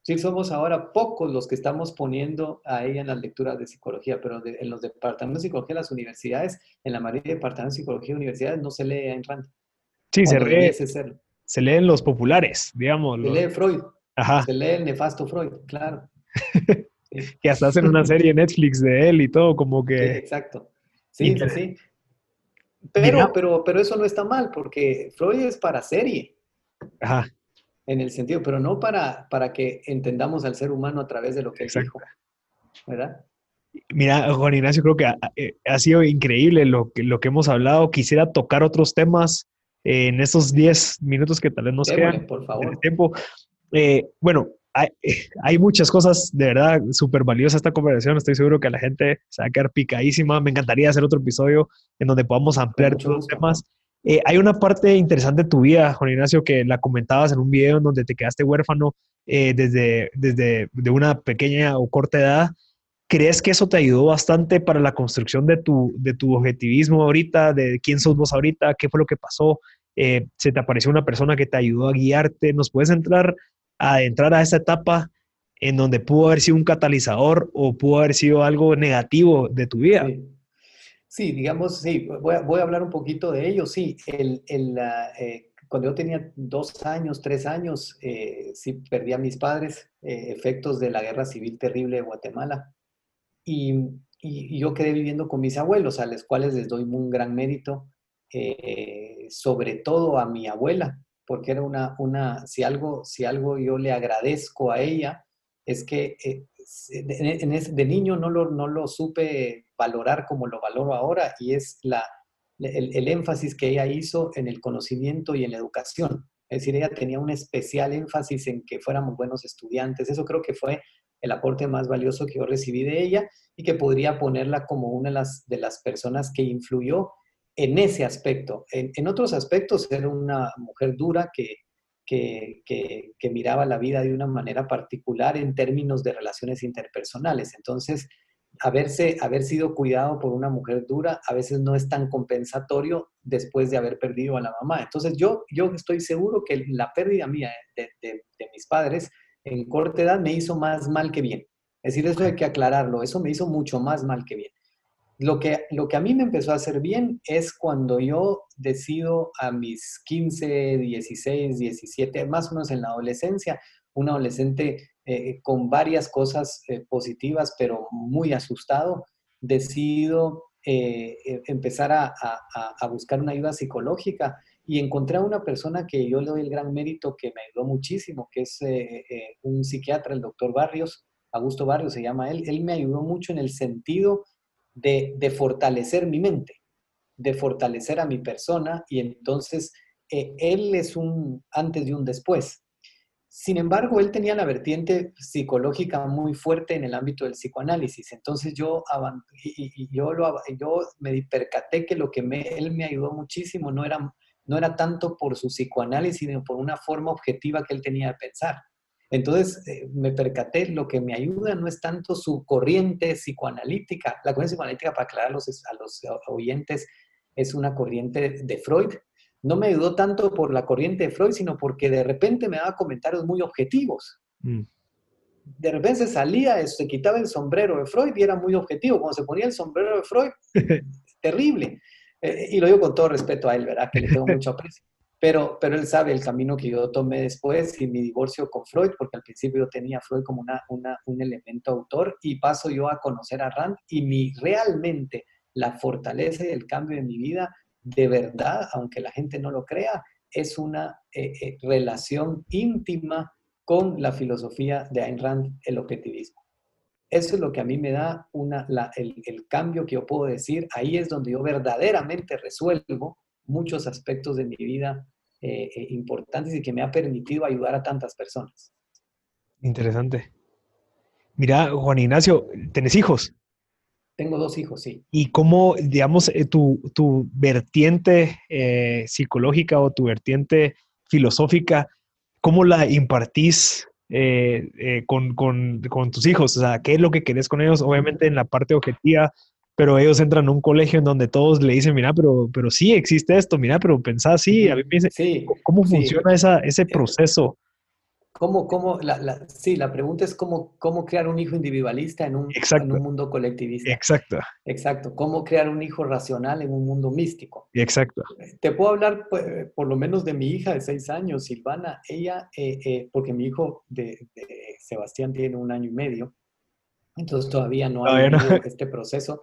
Sí, somos ahora pocos los que estamos poniendo a ella en las lecturas de psicología, pero en los departamentos de psicología de las universidades, en la mayoría de departamentos de psicología de universidades, no se lee a Rand. Sí, se lee, se leen los populares, digamos. Se lee Freud. Ajá. Se lee el nefasto Freud, claro. [LAUGHS] [LAUGHS] que hasta hacen una serie Netflix de él y todo, como que... Sí, exacto. Sí, sí, sí. Pero, pero, pero eso no está mal, porque Freud es para serie. Ajá. En el sentido, pero no para, para que entendamos al ser humano a través de lo que Exacto. dijo. ¿Verdad? Mira, Juan Ignacio, creo que ha, sido increíble lo que, lo que hemos hablado. Quisiera tocar otros temas en estos 10 minutos que tal vez nos quedan. Por favor. tiempo. Eh, bueno, [LAUGHS] hay, muchas cosas de verdad súper valiosas esta conversación. Estoy seguro que la gente se va a quedar picadísima. Me encantaría hacer otro episodio en donde podamos ampliar todos los temas. Eh, hay una parte interesante de tu vida, Juan Ignacio, que la comentabas en un video en donde te quedaste huérfano eh, desde, desde de una pequeña o corta edad. ¿Crees que eso te ayudó bastante para la construcción de tu, de tu objetivismo ahorita, de quién sos vos ahorita, qué fue lo que pasó? Eh, ¿Se te apareció una persona que te ayudó a guiarte? ¿Nos puedes entrar a entrar a esa etapa en donde pudo haber sido un catalizador o pudo haber sido algo negativo de tu vida. Sí, digamos, sí, voy a, hablar un poquito de ello. Sí, eh, cuando yo tenía dos años, tres años, eh, sí perdí a mis padres, eh, efectos de la guerra civil terrible de Guatemala. Y, y, yo quedé viviendo con mis abuelos, a los cuales les doy un gran mérito, sobre todo a mi abuela, porque era una, una si, algo, si algo yo le agradezco a ella, es que eh, de, niño no lo, no lo supe valorar como lo valoro ahora y es la, el, el, énfasis que ella hizo en el conocimiento y en la educación. Es decir, ella tenía un especial énfasis en que fuéramos buenos estudiantes. Eso creo que fue el aporte más valioso que yo recibí de ella y que podría ponerla como una de las, de las personas que influyó en ese aspecto. En, otros aspectos era una mujer dura que, que, miraba la vida de una manera particular en términos de relaciones interpersonales. Entonces, haberse, haber sido cuidado por una mujer dura a veces no es tan compensatorio después de haber perdido a la mamá. Entonces, yo, yo estoy seguro que la pérdida mía de, de mis padres en corta edad me hizo más mal que bien. Es decir, eso hay que aclararlo, eso me hizo mucho más mal que bien Lo que, lo que a mí me empezó a hacer bien es cuando yo decido a mis 15, 16, 17, más o menos en la adolescencia, un adolescente eh, con varias cosas eh, positivas, pero muy asustado, decido eh, empezar a, a, buscar una ayuda psicológica y encontré a una persona que yo le doy el gran mérito que me ayudó muchísimo, que es un psiquiatra, el doctor Barrios, Augusto Barrios se llama él. Él me ayudó mucho en el sentido de, fortalecer mi mente, de fortalecer a mi persona y entonces él es un antes y un después. Sin embargo, él tenía la vertiente psicológica muy fuerte en el ámbito del psicoanálisis. Entonces yo, yo, lo, yo me percaté que lo que él me ayudó muchísimo no era, no era tanto por su psicoanálisis, sino por una forma objetiva que él tenía de pensar. Entonces eh, me percaté, lo que me ayuda no es tanto su corriente psicoanalítica. La corriente psicoanalítica, para aclarar a los, a los oyentes, es una corriente de Freud, no me ayudó tanto por la corriente de Freud, sino porque de repente me daba comentarios muy objetivos. Mm. De repente salía, se quitaba el sombrero de Freud y era muy objetivo. Cuando se ponía el sombrero de Freud, [LAUGHS] terrible. Eh, y lo digo con todo respeto a él, ¿verdad? Que le tengo mucho [LAUGHS] aprecio. Pero, pero él sabe el camino que yo tomé después y mi divorcio con Freud, porque al principio yo tenía a Freud como una, un elemento autor y paso yo a conocer a Rand y mi, realmente la fortaleza y el cambio de mi vida de verdad, aunque la gente no lo crea, es una eh, eh, relación íntima con la filosofía de Ayn Rand, el objetivismo. Eso es lo que a mí me da una, el, cambio que yo puedo decir. Ahí es donde yo verdaderamente resuelvo muchos aspectos de mi vida eh, importantes y que me ha permitido ayudar a tantas personas. Interesante. Mira, Juan Ignacio, ¿tenés hijos? Tengo dos hijos, sí. ¿Y cómo, digamos, eh, tu, tu vertiente eh, psicológica o tu vertiente filosófica, cómo la impartís eh, con, con, con, tus hijos? O sea, ¿qué es lo que querés con ellos? Obviamente en la parte objetiva, pero ellos entran a un colegio en donde todos le dicen, mira, pero, pero sí existe esto, mira, pero pensá así. A mí me dice, sí, ¿cómo funciona esa, ese proceso? ¿Cómo, cómo, la, sí, la pregunta es cómo, cómo crear un hijo individualista en un, en un mundo colectivista. Exacto. Exacto. ¿Cómo crear un hijo racional en un mundo místico? Exacto. Te puedo hablar pues, por lo menos de mi hija de seis años, Silvana. Ella, eh, eh, porque mi hijo de, Sebastián tiene un año y medio, entonces todavía no ha este proceso.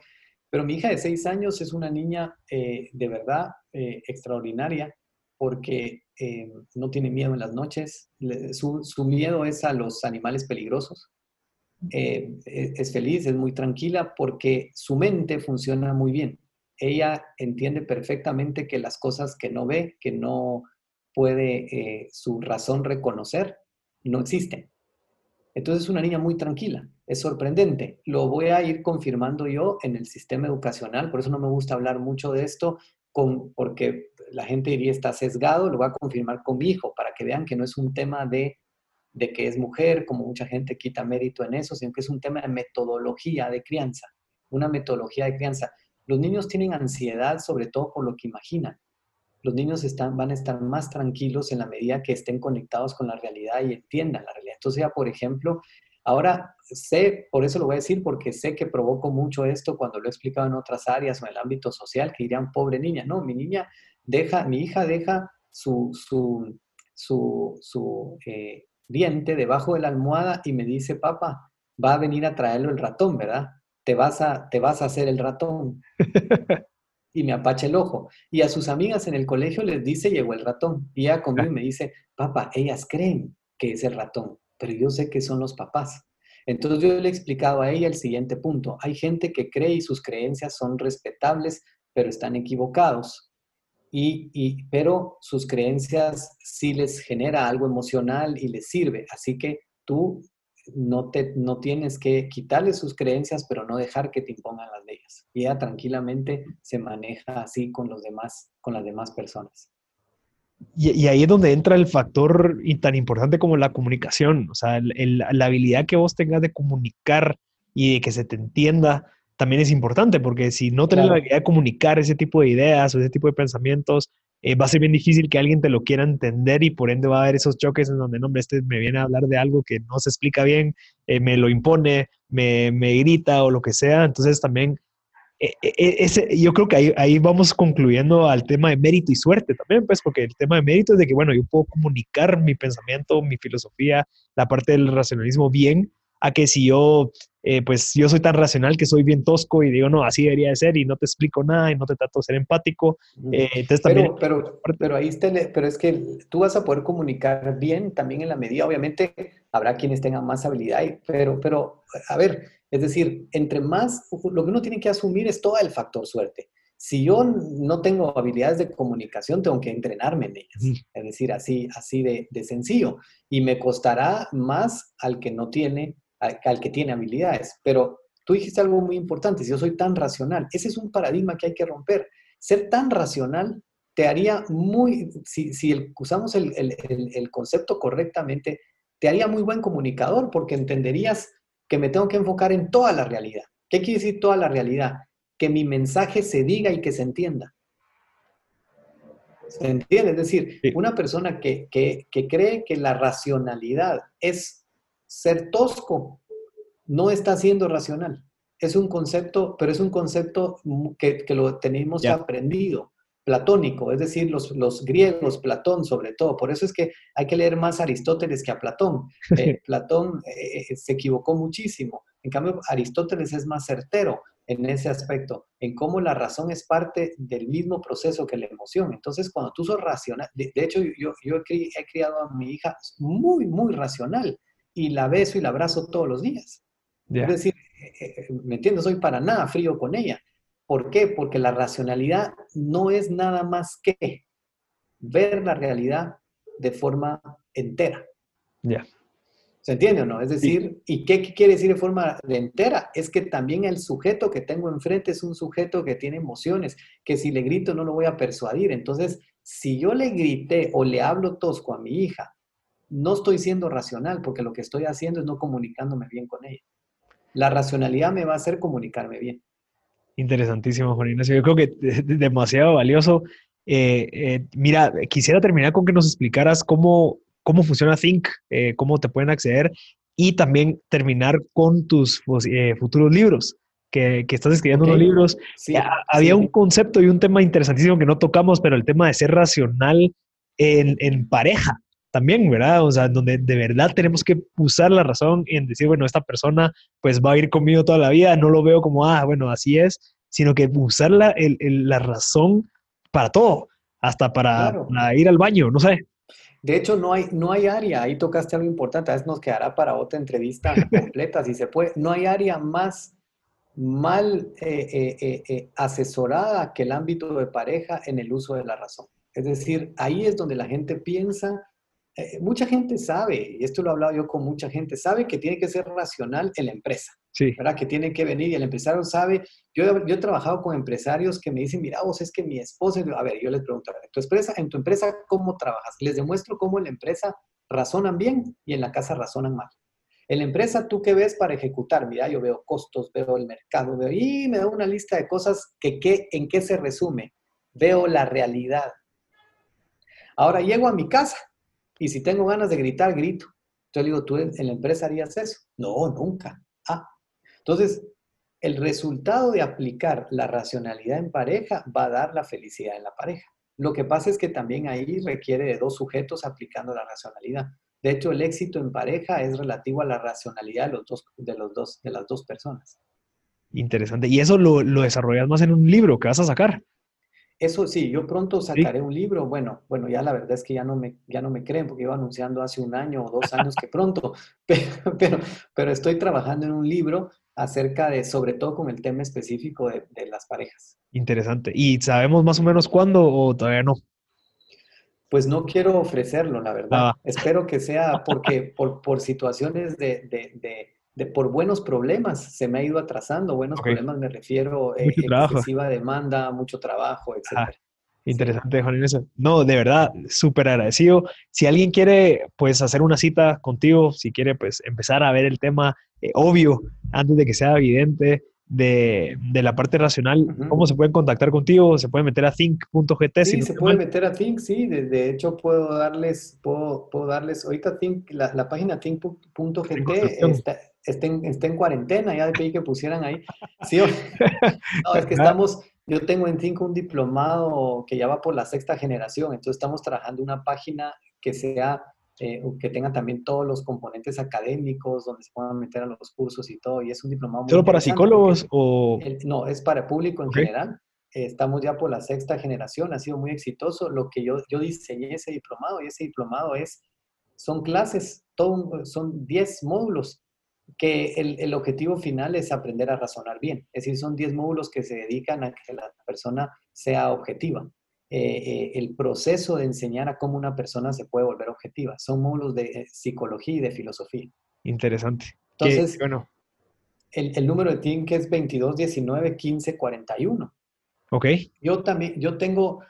Pero mi hija de seis años es una niña eh, de verdad extraordinaria porque eh, no tiene miedo en las noches, su, miedo es a los animales peligrosos. Eh, e, es feliz, es muy tranquila porque su mente funciona muy bien. Ella entiende perfectamente que las cosas que no ve, que no puede eh, su razón reconocer, no existen. Entonces es una niña muy tranquila, es sorprendente. Lo voy a ir confirmando yo en el sistema educacional, por eso no me gusta hablar mucho de esto, con, porque la gente diría está sesgado, lo voy a confirmar con mi hijo para que vean que no es un tema de, de que es mujer, como mucha gente quita mérito en eso, sino que es un tema de metodología de crianza, una metodología de crianza. Los niños tienen ansiedad sobre todo por lo que imaginan. Los niños están, van a estar más tranquilos en la medida que estén conectados con la realidad y entiendan la realidad. Entonces, ya, por ejemplo, ahora sé, por eso lo voy a decir, porque sé que provoco mucho esto cuando lo he explicado en otras áreas o en el ámbito social, que dirían, pobre niña, no, mi niña deja, mi hija deja su, su, su, eh, diente debajo de la almohada y me dice, papá, va a venir a traerlo el ratón, ¿verdad? Te vas a, te vas a hacer el ratón. [LAUGHS] y me apacha el ojo. Y a sus amigas en el colegio les dice, llegó el ratón. Y ella conmigo [LAUGHS] me dice, papá, ellas creen que es el ratón, pero yo sé que son los papás. Entonces yo le he explicado a ella el siguiente punto. Hay gente que cree y sus creencias son respetables, pero están equivocados y, pero sus creencias sí les genera algo emocional y les sirve. Así que tú no, te, no tienes que quitarle sus creencias, pero no dejar que te impongan las leyes. Y ella tranquilamente se maneja así con, los demás, con las demás personas. Y, ahí es donde entra el factor tan importante como la comunicación, o sea, la habilidad que vos tengas de comunicar y de que se te entienda también es importante, porque si no tienes la habilidad de comunicar ese tipo de ideas o ese tipo de pensamientos, eh, va a ser bien difícil que alguien te lo quiera entender y por ende va a haber esos choques en donde, no, hombre, este me viene a hablar de algo que no se explica bien, eh, me lo impone, me, me, grita o lo que sea. Entonces también ese, yo creo que ahí, ahí vamos concluyendo al tema de mérito y suerte también, pues, porque el tema de mérito es de que, bueno, yo puedo comunicar mi pensamiento, mi filosofía, la parte del racionalismo bien, a que si yo, eh, pues yo soy tan racional que soy bien tosco y digo, no, así debería de ser y no te explico nada y no te trato de ser empático. Eh, entonces también... Pero, pero, ahí está, pero es que tú vas a poder comunicar bien también en la medida, obviamente habrá quienes tengan más habilidad, pero, pero, a ver, es decir, entre más, lo que uno tiene que asumir es todo el factor suerte. Si yo no tengo habilidades de comunicación, tengo que entrenarme en ellas. Es decir, así, así de, de sencillo. Y me costará más al que no tiene al, que tiene habilidades. Pero tú dijiste algo muy importante, si yo soy tan racional, ese es un paradigma que hay que romper. Ser tan racional te haría muy, si, usamos el, el, concepto correctamente, te haría muy buen comunicador porque entenderías que me tengo que enfocar en toda la realidad. ¿Qué quiere decir toda la realidad? Que mi mensaje se diga y que se entienda. ¿Se entiende? Es decir, una persona que, que, que, cree que la racionalidad es ser tosco no está siendo racional. Es un concepto, pero es un concepto que, lo tenemos aprendido, platónico, es decir, los, los, griegos, Platón sobre todo. Por eso es que hay que leer más a Aristóteles que a Platón. Eh, Platón eh, eh, se equivocó muchísimo. En cambio, Aristóteles es más certero en ese aspecto, en cómo la razón es parte del mismo proceso que la emoción. Entonces, cuando tú sos racional, de, hecho, yo, yo he, criado a mi hija muy, muy racional y la beso y la abrazo todos los días. Es decir, eh, eh, ¿me entiendes? Soy para nada frío con ella. ¿Por qué? Porque la racionalidad no es nada más que ver la realidad de forma entera. Ya. ¿Se entiende o no? Es decir, ¿y qué quiere decir de forma entera? Es que también el sujeto que tengo enfrente es un sujeto que tiene emociones, que si le grito no lo voy a persuadir. Entonces, si yo le grité o le hablo tosco a mi hija no estoy siendo racional porque lo que estoy haciendo es no comunicándome bien con ella. La racionalidad me va a hacer comunicarme bien. Interesantísimo, Juan Ignacio. Yo creo que es demasiado valioso. Eh, eh, mira, quisiera terminar con que nos explicaras cómo, cómo funciona Think, eh, cómo te pueden acceder y también terminar con tus futuros libros. Que, estás escribiendo unos libros. había un concepto y un tema interesantísimo que no tocamos, pero el tema de ser racional en, en pareja también, ¿verdad? O sea, donde de verdad tenemos que usar la razón en decir, bueno, esta persona pues va a ir conmigo toda la vida, no lo veo como, ah, bueno, así es, sino que usar la, la razón para todo, hasta para, ir al baño, no sé. De hecho, no hay, no hay área, ahí tocaste algo importante, a veces nos quedará para otra entrevista [LAUGHS] completa, si se puede, no hay área más mal eh, eh, eh, asesorada que el ámbito de pareja en el uso de la razón. Es decir, ahí es donde la gente piensa eh, mucha gente sabe, y esto lo he hablado yo con mucha gente, sabe que tiene que ser racional en la empresa, sí. ¿verdad? Que tiene que venir y el empresario sabe, yo, yo he trabajado con empresarios que me dicen, mira, vos es que mi esposa, a ver, yo les pregunto, ¿en tu empresa, en tu empresa cómo trabajas? Les demuestro cómo en la empresa razonan bien y en la casa razonan mal. En la empresa, ¿tú qué ves para ejecutar? Mira, yo veo costos, veo el mercado, veo, y me da una lista de cosas que, que en qué se resume. Veo la realidad. Ahora llego a mi casa y si tengo ganas de gritar, grito. Entonces le digo, ¿tú en la empresa harías eso? No, nunca. Ah. Entonces, el resultado de aplicar la racionalidad en pareja va a dar la felicidad en la pareja. Lo que pasa es que también ahí requiere de dos sujetos aplicando la racionalidad. De hecho, el éxito en pareja es relativo a la racionalidad de, los dos, de, los dos, de las dos personas. Interesante. ¿Y eso lo, lo desarrollas más en un libro que vas a sacar? Eso sí, yo pronto sacaré un libro. Bueno, bueno, ya la verdad es que ya no me, ya no me creen porque iba anunciando hace un año o dos años que pronto, [LAUGHS] pero, pero, estoy trabajando en un libro acerca de, sobre todo con el tema específico de, las parejas. Interesante. ¿Y sabemos más o menos cuándo o todavía no? Pues no quiero ofrecerlo, la verdad. Ah. Espero que sea [LAUGHS] porque por, por situaciones de, por buenos problemas se me ha ido atrasando. Buenos problemas me refiero a eh, excesiva demanda, mucho trabajo, etc. Interesante, Juan Inés. No, de verdad, súper agradecido. Si alguien quiere, pues, hacer una cita contigo, si quiere, pues, empezar a ver el tema eh, obvio, antes de que sea evidente, de, la parte racional, ¿cómo se pueden contactar contigo? ¿Se puede meter a think.gt? Sí, se puede meter a think, sí. De, hecho, puedo darles, puedo, puedo darles, ahorita think, la, la página think.gt está, esté en, cuarentena, ya pedí que pusieran ahí. Sí, [LAUGHS] no, es que estamos, yo tengo en Think un diplomado que ya va por la sexta generación, entonces estamos trabajando una página que sea, eh, que tenga también todos los componentes académicos, donde se puedan meter a los cursos y todo, y es un diplomado ¿Solo para psicólogos o...? no, es para público en general. estamos ya por la sexta generación, ha sido muy exitoso. Lo que yo, yo diseñé ese diplomado, y ese diplomado es, son clases, todo, son 10 módulos que el, objetivo final es aprender a razonar bien. Es decir, son 10 módulos que se dedican a que la persona sea objetiva. Eh, eh, el proceso de enseñar a cómo una persona se puede volver objetiva. Son módulos de eh, psicología y de filosofía. Interesante. Entonces, bueno. el, número de TINC es 2219 1541. Ok. Yo también, yo tengo,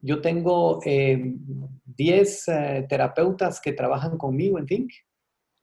yo tengo 10 terapeutas que trabajan conmigo en TINC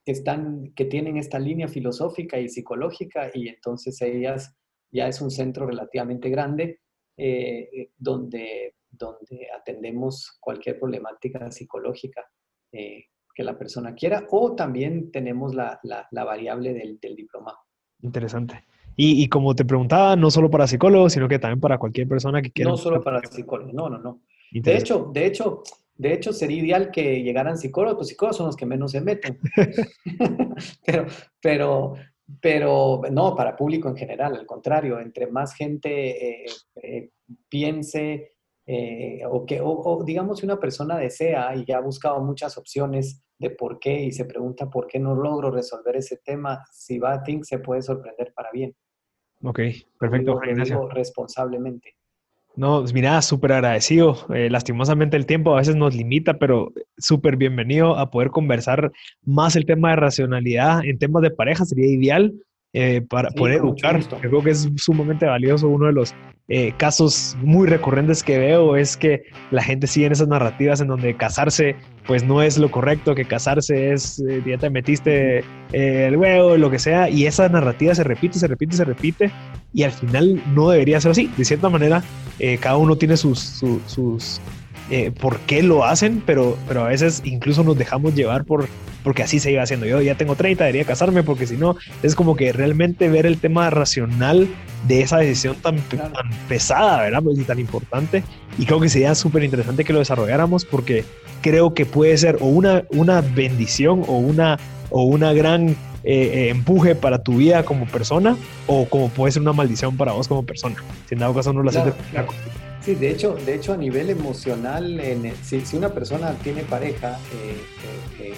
que, están, que tienen esta línea filosófica y psicológica y entonces ellas ya es un centro relativamente grande eh, donde, donde atendemos cualquier problemática psicológica eh, que la persona quiera o también tenemos la, la, variable del, del diplomado. Interesante. Y, y, como te preguntaba, no solo para psicólogos, sino que también para cualquier persona que quiera. No solo para psicólogos, no, no, no. De hecho, de hecho, de hecho, sería ideal que llegaran psicólogos, pues psicólogos son los que menos se meten. [LAUGHS] pero, pero, pero no, para público en general, al contrario, entre más gente eh, eh, piense eh, o que, o, digamos, si una persona desea y ya ha buscado muchas opciones de por qué y se pregunta por qué no logro resolver ese tema, si va a Think se puede sorprender para bien. Ok, perfecto. responsablemente. No, pues mira, súper agradecido. Eh, lastimosamente el tiempo a veces nos limita, pero súper bienvenido a poder conversar más el tema de racionalidad en temas de pareja. Sería ideal eh, para poder educar. creo que es sumamente valioso. Uno de los eh, casos muy recurrentes que veo es que la gente sigue en esas narrativas en donde casarse pues no es lo correcto, que casarse es, eh, ya te metiste el huevo, lo que sea, y esa narrativa se repite, se repite, se repite, y al final no debería ser así. De cierta manera, cada uno tiene sus, sus eh, por qué lo hacen, pero, pero a veces incluso nos dejamos llevar por porque así se iba haciendo. Yo ya tengo 30, debería casarme porque si no, es como que realmente ver el tema racional de esa decisión tan, tan pesada, ¿verdad? Pues, y tan importante. Y creo que sería súper interesante que lo desarrolláramos porque creo que puede ser o una, una bendición o una, o una gran eh, eh, empuje para tu vida como persona o como puede ser una maldición para vos como persona. Si en dado caso no lo haces Sí, de hecho, de hecho a nivel emocional, si, una persona tiene pareja, eh, eh, eh,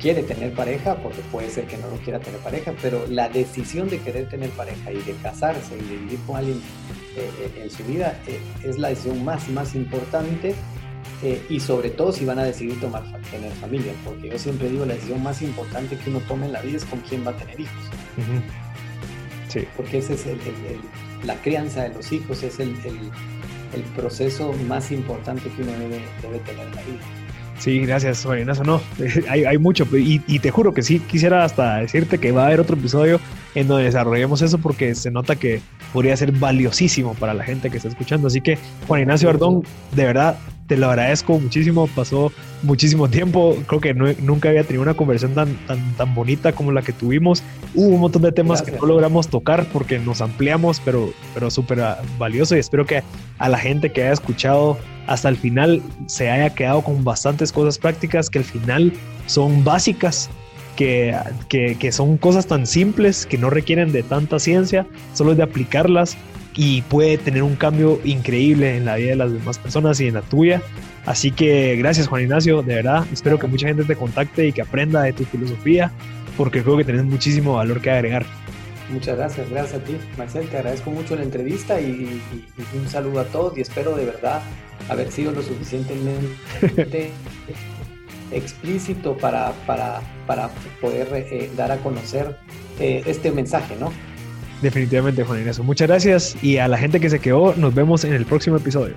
quiere tener pareja, porque puede ser que no lo quiera tener pareja, pero la decisión de querer tener pareja y de casarse y de vivir con alguien en su vida es la decisión más, más importante y sobre todo si van a decidir tomar, tener familia, porque yo siempre digo la decisión más importante que uno tome en la vida es con quién va a tener hijos. Sí. Porque ese es el, la crianza de los hijos, es el el proceso más importante que uno debe, tener en la vida. Sí, gracias, Marinazo. No, [LAUGHS] hay, hay mucho y, y, te juro que sí quisiera hasta decirte que va a haber otro episodio en donde desarrollemos eso porque se nota que podría ser valiosísimo para la gente que está escuchando. Así que, Juan Ignacio Ardón, de verdad, te lo agradezco muchísimo, pasó muchísimo tiempo, creo que nunca había tenido una conversación tan, tan, tan bonita como la que tuvimos. Hubo un montón de temas que no logramos tocar porque nos ampliamos, pero, pero súper valioso y espero que a la gente que haya escuchado hasta el final se haya quedado con bastantes cosas prácticas que al final son básicas. Que, que, que son cosas tan simples que no requieren de tanta ciencia, solo es de aplicarlas y puede tener un cambio increíble en la vida de las demás personas y en la tuya. Así que gracias Juan Ignacio, de verdad, espero que mucha gente te contacte y que aprenda de tu filosofía, porque creo que tenés muchísimo valor que agregar. Muchas gracias, gracias a ti, Marcel, te agradezco mucho la entrevista y, un saludo a todos y espero de verdad haber sido lo suficientemente [LAUGHS] explícito para, para, para poder eh, dar a conocer eh, este mensaje, ¿no? Definitivamente, Juan Ignacio. Muchas gracias y a la gente que se quedó, nos vemos en el próximo episodio.